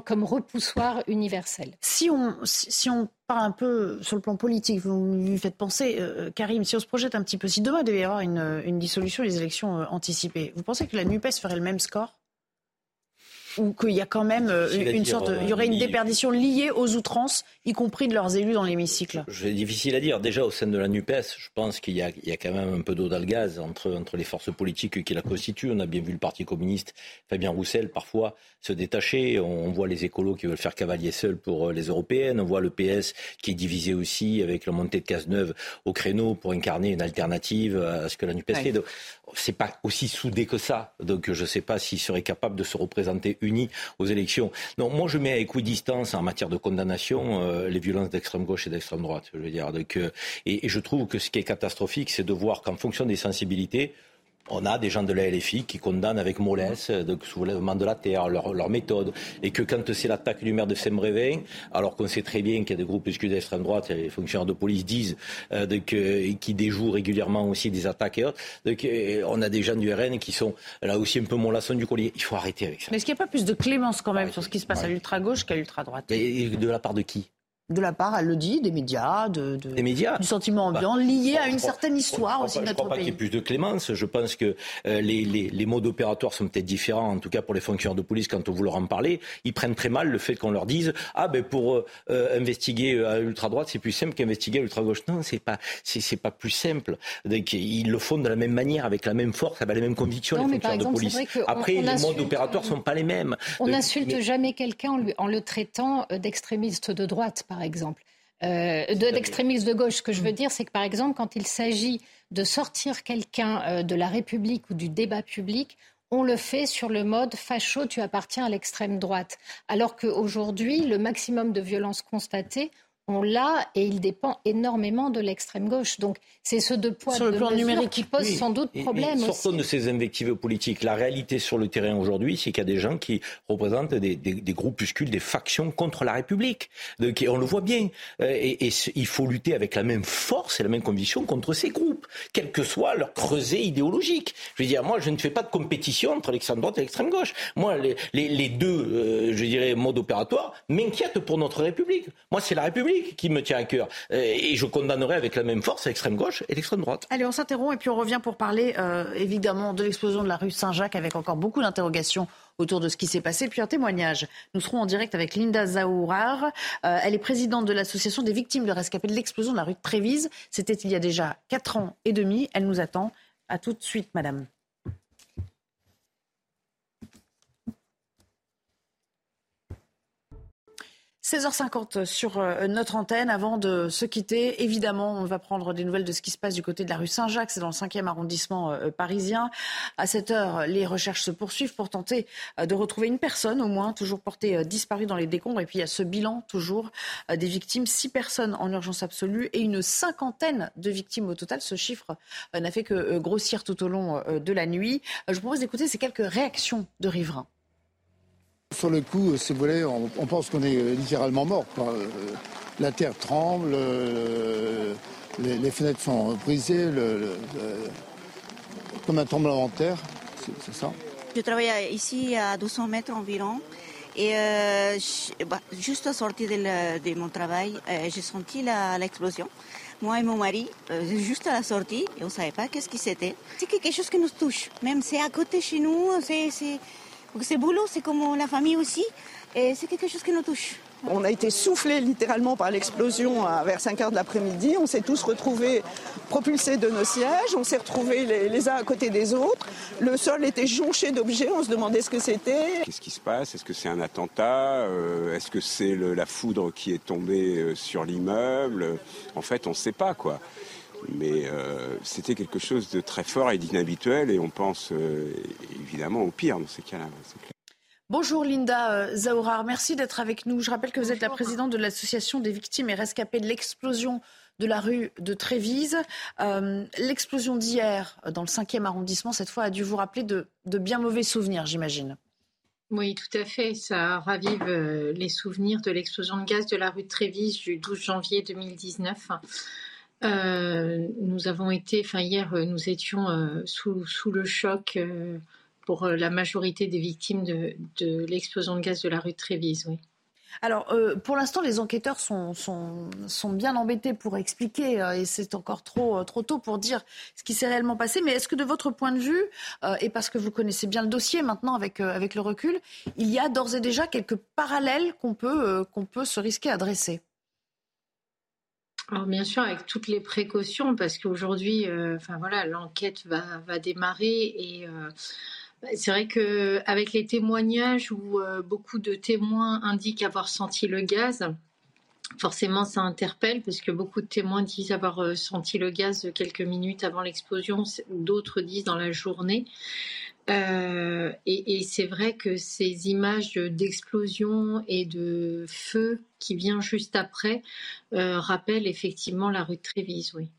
comme repoussoir universel. Si on, si on part un peu sur le plan politique, vous lui faites penser, Karim, si on se projette un petit peu, si demain il devait y avoir une, une dissolution des élections anticipées, vous pensez que la NUPES ferait le même score? Ou qu'il y a quand même euh, une sorte, il y aurait une déperdition liée aux outrances, y compris de leurs élus dans l'hémicycle C'est difficile à dire. Déjà, au sein de la NUPES, je pense qu'il y, a quand même un peu d'eau dans le gaz entre, entre les forces politiques qui la constituent. On a bien vu le Parti communiste, Fabien Roussel, parfois se détacher. On, voit les écolos qui veulent faire cavalier seul pour euh, les européennes. On voit le PS qui est divisé aussi avec la montée de Cazeneuve au créneau pour incarner une alternative à ce que la NUPES fait. fait. C'est pas aussi soudé que ça. Donc je ne sais pas s'il serait capable de se représenter aux élections. Non, moi je mets à équidistance en matière de condamnation euh, les violences d'extrême gauche et d'extrême droite. Je veux dire. Donc, euh, et je trouve que ce qui est catastrophique, c'est de voir qu'en fonction des sensibilités, on a des gens de la LFI qui condamnent avec mollesse, euh, de soulèvement de la terre, leur, leur méthode. Et que quand c'est l'attaque du maire de Saint-Brévin, alors qu'on sait très bien qu'il y a des groupes d'extrême droite, et les fonctionnaires de police disent euh, qui déjouent régulièrement aussi des attaques et autres, on a des gens du RN qui sont là aussi un peu mollasson du collier. Il faut arrêter avec ça. Mais est-ce qu'il n'y a pas plus de clémence quand même sur ce qui se passe à l'ultra-gauche qu'à l'ultra-droite? Et de la part de qui? De la part, elle le dit, des médias, de, des médias. du sentiment bah, ambiant lié à une certaine histoire aussi de notre pays. Je ne crois pas qu'il y ait plus de clémence. Je pense que euh, les, les, les, modes opératoires sont peut-être différents, en tout cas pour les fonctionnaires de police, quand on vous leur en parler. Ils prennent très mal le fait qu'on leur dise Ah, ben pour euh, euh, investiguer à l'ultra-droite, c'est plus simple qu'investiguer à l'ultra-gauche. Non, c'est pas, c'est, pas plus simple. Donc, ils le font de la même manière, avec la même force, avec les mêmes convictions, les fonctionnaires de police. Après, les modes opératoires sont pas les mêmes. On n'insulte jamais quelqu'un en, en, le traitant d'extrémiste de droite par exemple. Euh, d'extrémistes de, gauche. Ce que je veux dire, c'est que par exemple, quand il s'agit de sortir quelqu'un euh, de la République ou du débat public, on le fait sur le mode facho, tu appartiens à l'extrême droite. Alors qu'aujourd'hui, le maximum de violence constatée, on l'a et il dépend énormément de l'extrême gauche. Donc c'est ce deux poids sur le plan numérique qui pose sans doute problème. Et, sortons de ces invectives politiques. La réalité sur le terrain aujourd'hui, c'est qu'il y a des gens qui représentent des, des, groupuscules, des factions contre la République. Donc, on le voit bien. Euh, et, il faut lutter avec la même force et la même conviction contre ces groupes, quel que soit leur creuset idéologique. Je veux dire, moi, je ne fais pas de compétition entre l'extrême droite et l'extrême gauche. Moi, les, les, deux, euh, je dirais, modes opératoires m'inquiètent pour notre République. Moi, c'est la République qui me tient à cœur. Euh, et je condamnerai avec la même force l'extrême gauche et l'extrême droite. Allez, on s'interrompt et puis on revient pour parler euh, évidemment de l'explosion de la rue Saint-Jacques avec encore beaucoup d'interrogations autour de ce qui s'est passé, puis un témoignage. Nous serons en direct avec Linda Zaourar. Euh, elle est présidente de l'association des victimes de rescapés de l'explosion de la rue de Trévise. C'était il y a déjà 4 ans et demi. Elle nous attend. À tout de suite, madame. 16h50 sur euh, notre antenne. Avant de se quitter, évidemment, on va prendre des nouvelles de ce qui se passe du côté de la rue Saint-Jacques. C'est dans le 5e arrondissement euh, parisien. À cette heure, les recherches se poursuivent pour tenter euh, de retrouver une personne, au moins, toujours portée disparue dans les décombres. Et puis, il y a ce bilan, toujours, des victimes. Six personnes en urgence absolue et une cinquantaine de victimes au total. Ce chiffre n'a fait que grossir tout au long de la nuit. Je vous propose d'écouter ces quelques réactions de riverains. Sur le coup, si vous voulez, on, pense qu'on est littéralement mort. Euh, la terre tremble, euh, les, fenêtres sont brisées, comme un tremblement de terre, c'est ça. Je travaille ici à 200 mètres environ. Et euh, bah, juste sortie de, de, mon travail, j'ai senti l'explosion. Moi et mon mari, juste à la sortie, on ne savait pas qu'est-ce qui c'était. C'est quelque chose qui nous touche. Même c'est à côté chez nous, c'est c'est boulot, c'est comme la famille aussi, et c'est quelque chose qui nous touche. On a été soufflé littéralement par l'explosion vers 5 heures de l'après-midi. On s'est tous retrouvés propulsés de nos sièges. On s'est retrouvés les, uns à côté des autres. Le sol était jonché d'objets. On se demandait ce que c'était. Qu'est-ce qui se passe? Est-ce que c'est un attentat? Euh, Est-ce que c'est la foudre qui est tombée euh, sur l'immeuble? En fait, on ne sait pas quoi. Mais euh, c'était quelque chose de très fort et d'inhabituel et on pense euh, évidemment au pire dans ces cas-là. Bonjour Linda euh, Zaourar, merci d'être avec nous. Je rappelle que vous êtes la présidente de l'association des victimes et rescapés de l'explosion de la rue de Trévise. l'explosion d'hier dans le 5e arrondissement, cette fois, a dû vous rappeler de, de bien mauvais souvenirs, j'imagine. Oui, tout à fait. Ça ravive les souvenirs de l'explosion de gaz de la rue de Trévise du 12 janvier 2019. Euh, nous avons été, enfin hier, euh, nous étions euh, sous, le choc pour la majorité des victimes de, l'explosion de gaz de la rue de Trévise. Oui. Alors, pour l'instant, les enquêteurs sont, bien embêtés pour expliquer, et c'est encore trop, tôt pour dire ce qui s'est réellement passé. Mais est-ce que de votre point de vue, et parce que vous connaissez bien le dossier maintenant avec, le recul, il y a d'ores et déjà quelques parallèles qu'on peut se risquer à dresser? Alors bien sûr, avec toutes les précautions, parce qu'aujourd'hui, euh, enfin voilà, l'enquête va, va, démarrer et euh, c'est vrai que avec les témoignages où euh, beaucoup de témoins indiquent avoir senti le gaz, forcément ça interpelle parce que beaucoup de témoins disent avoir senti le gaz quelques minutes avant l'explosion, d'autres disent dans la journée. Euh, et, c'est vrai que ces images d'explosion et de feu qui vient juste après euh, rappellent effectivement la rue de Trévise, oui.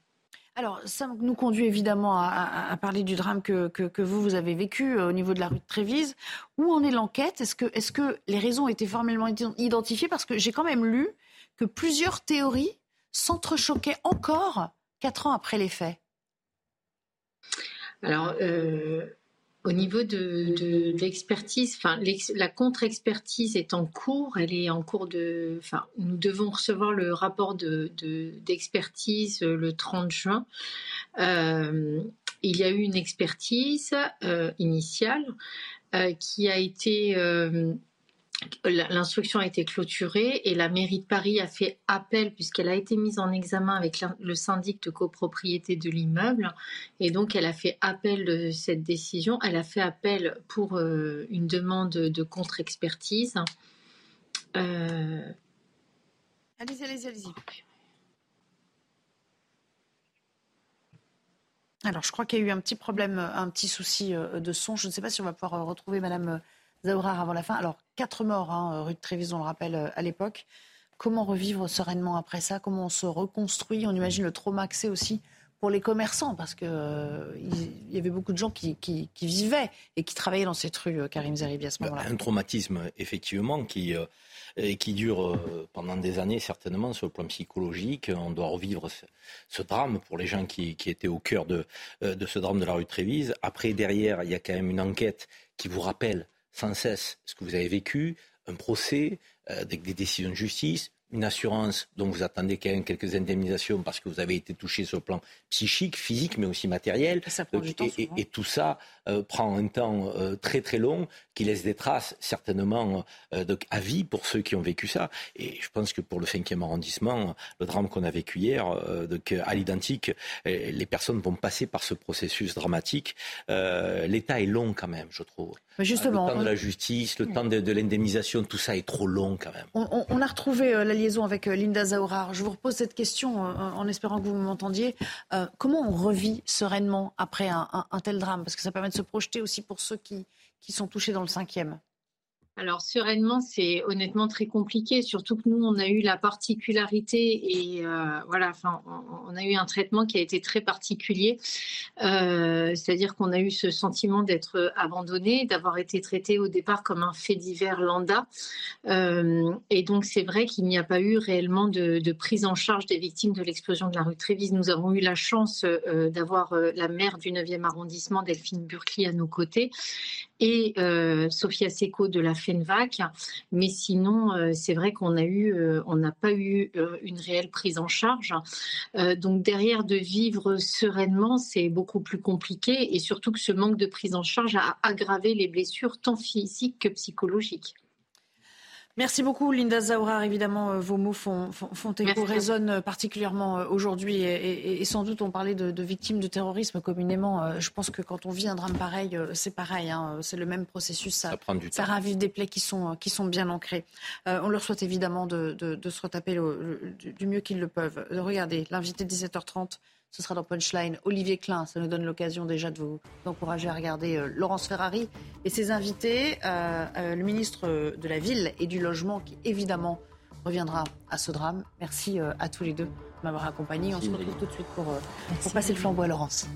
Alors, ça nous conduit évidemment à, parler du drame que, que, vous, vous avez vécu euh, au niveau de la rue de Trévise. Où en est l'enquête? Est-ce que, est que les raisons ont été formellement identifiées? Parce que j'ai quand même lu que plusieurs théories s'entrechoquaient encore quatre ans après les faits. Alors, Au niveau de, l'expertise, la contre-expertise est en cours. Elle est en cours de. Enfin, nous devons recevoir le rapport d'expertise de, le 30 juin. Euh, il y a eu une expertise euh, initiale euh, qui a été L'instruction a été clôturée et la mairie de Paris a fait appel puisqu'elle a été mise en examen avec le syndic de copropriété de l'immeuble et donc elle a fait appel de cette décision. Elle a fait appel pour euh, une demande de contre-expertise. Euh, allez-y, allez-y, allez-y. Alors, je crois qu'il y a eu un petit problème, un petit souci euh, de son. Je ne sais pas si on va pouvoir retrouver Madame Zaourar avant la fin. Alors, quatre morts, hein, rue de Trévis, on le rappelle, euh, à l'époque. Comment revivre sereinement après ça? Comment on se reconstruit? On imagine le trauma que c'est aussi pour les commerçants, parce qu'il euh, y avait beaucoup de gens qui, vivaient et qui travaillaient dans cette rue, euh, Karim Zeribi, à ce moment-là. Un traumatisme, effectivement, qui, qui dure pendant des années, certainement, sur le plan psychologique. On doit revivre ce, drame pour les gens qui, étaient au cœur de, de ce drame de la rue de Trévise. Après, derrière, il y a quand même une enquête qui vous rappelle sans cesse ce que vous avez vécu, un procès euh, avec des décisions de justice, une assurance dont vous attendez quand même quelques indemnisations parce que vous avez été touché sur le plan psychique, physique, mais aussi matériel. et, tout ça euh, prend un temps euh, très très long qui laisse des traces certainement euh, à vie pour ceux qui ont vécu ça. Et je pense que pour le 5e arrondissement, le drame qu'on a vécu hier, à l'identique, les personnes vont passer par ce processus dramatique. L'État est long quand même, je trouve. justement, le temps de la justice, le temps de, l'indemnisation, tout ça est trop long quand même. On, a retrouvé la liaison avec Linda Zaourar. Je vous repose cette question en espérant que vous m'entendiez. comment on revit sereinement après un, un tel drame? Parce que ça permet de se projeter aussi pour ceux qui, qui sont touchés dans le cinquième alors sereinement, c'est honnêtement très compliqué, surtout que nous, on a eu la particularité et euh, voilà, on, a eu un traitement qui a été très particulier, euh, c'est-à-dire qu'on a eu ce sentiment d'être abandonné, d'avoir été traité au départ comme un fait divers lambda, euh, et donc c'est vrai qu'il n'y a pas eu réellement de, prise en charge des victimes de l'explosion de la rue Trévise. Nous avons eu la chance d'avoir la maire du 9e arrondissement, Delphine Burkli, à nos côtés, et Sophia Seco de la FENVAC. Mais sinon, euh, c'est vrai qu'on euh, on n'a pas eu euh, une réelle prise en charge. donc derrière, de vivre sereinement, c'est beaucoup plus compliqué et surtout que ce manque de prise en charge a aggravé les blessures tant physiques que psychologiques. Merci beaucoup, Linda Zaurar. Évidemment, euh, vos mots font, font, écho, résonnent euh, particulièrement euh, aujourd'hui. Et, sans doute, on parlait de, victimes de terrorisme communément. Je pense que quand on vit un drame pareil, c'est pareil. Hein. C'est le même processus. Ça, ça, ravive des plaies qui sont, qui sont bien ancrées. on leur souhaite évidemment de, se retaper du mieux qu'ils le peuvent. Regardez, l'invité de 17h30 ce sera dans Punchline. Olivier Klein, ça nous donne l'occasion déjà de vous encourager à regarder euh, Laurence Ferrari et ses invités, euh, euh, le ministre de la Ville et du Logement qui évidemment reviendra à ce drame. Merci à tous les deux de m'avoir accompagné. On se retrouve tout de suite pour, pour passer le flambeau à Laurence.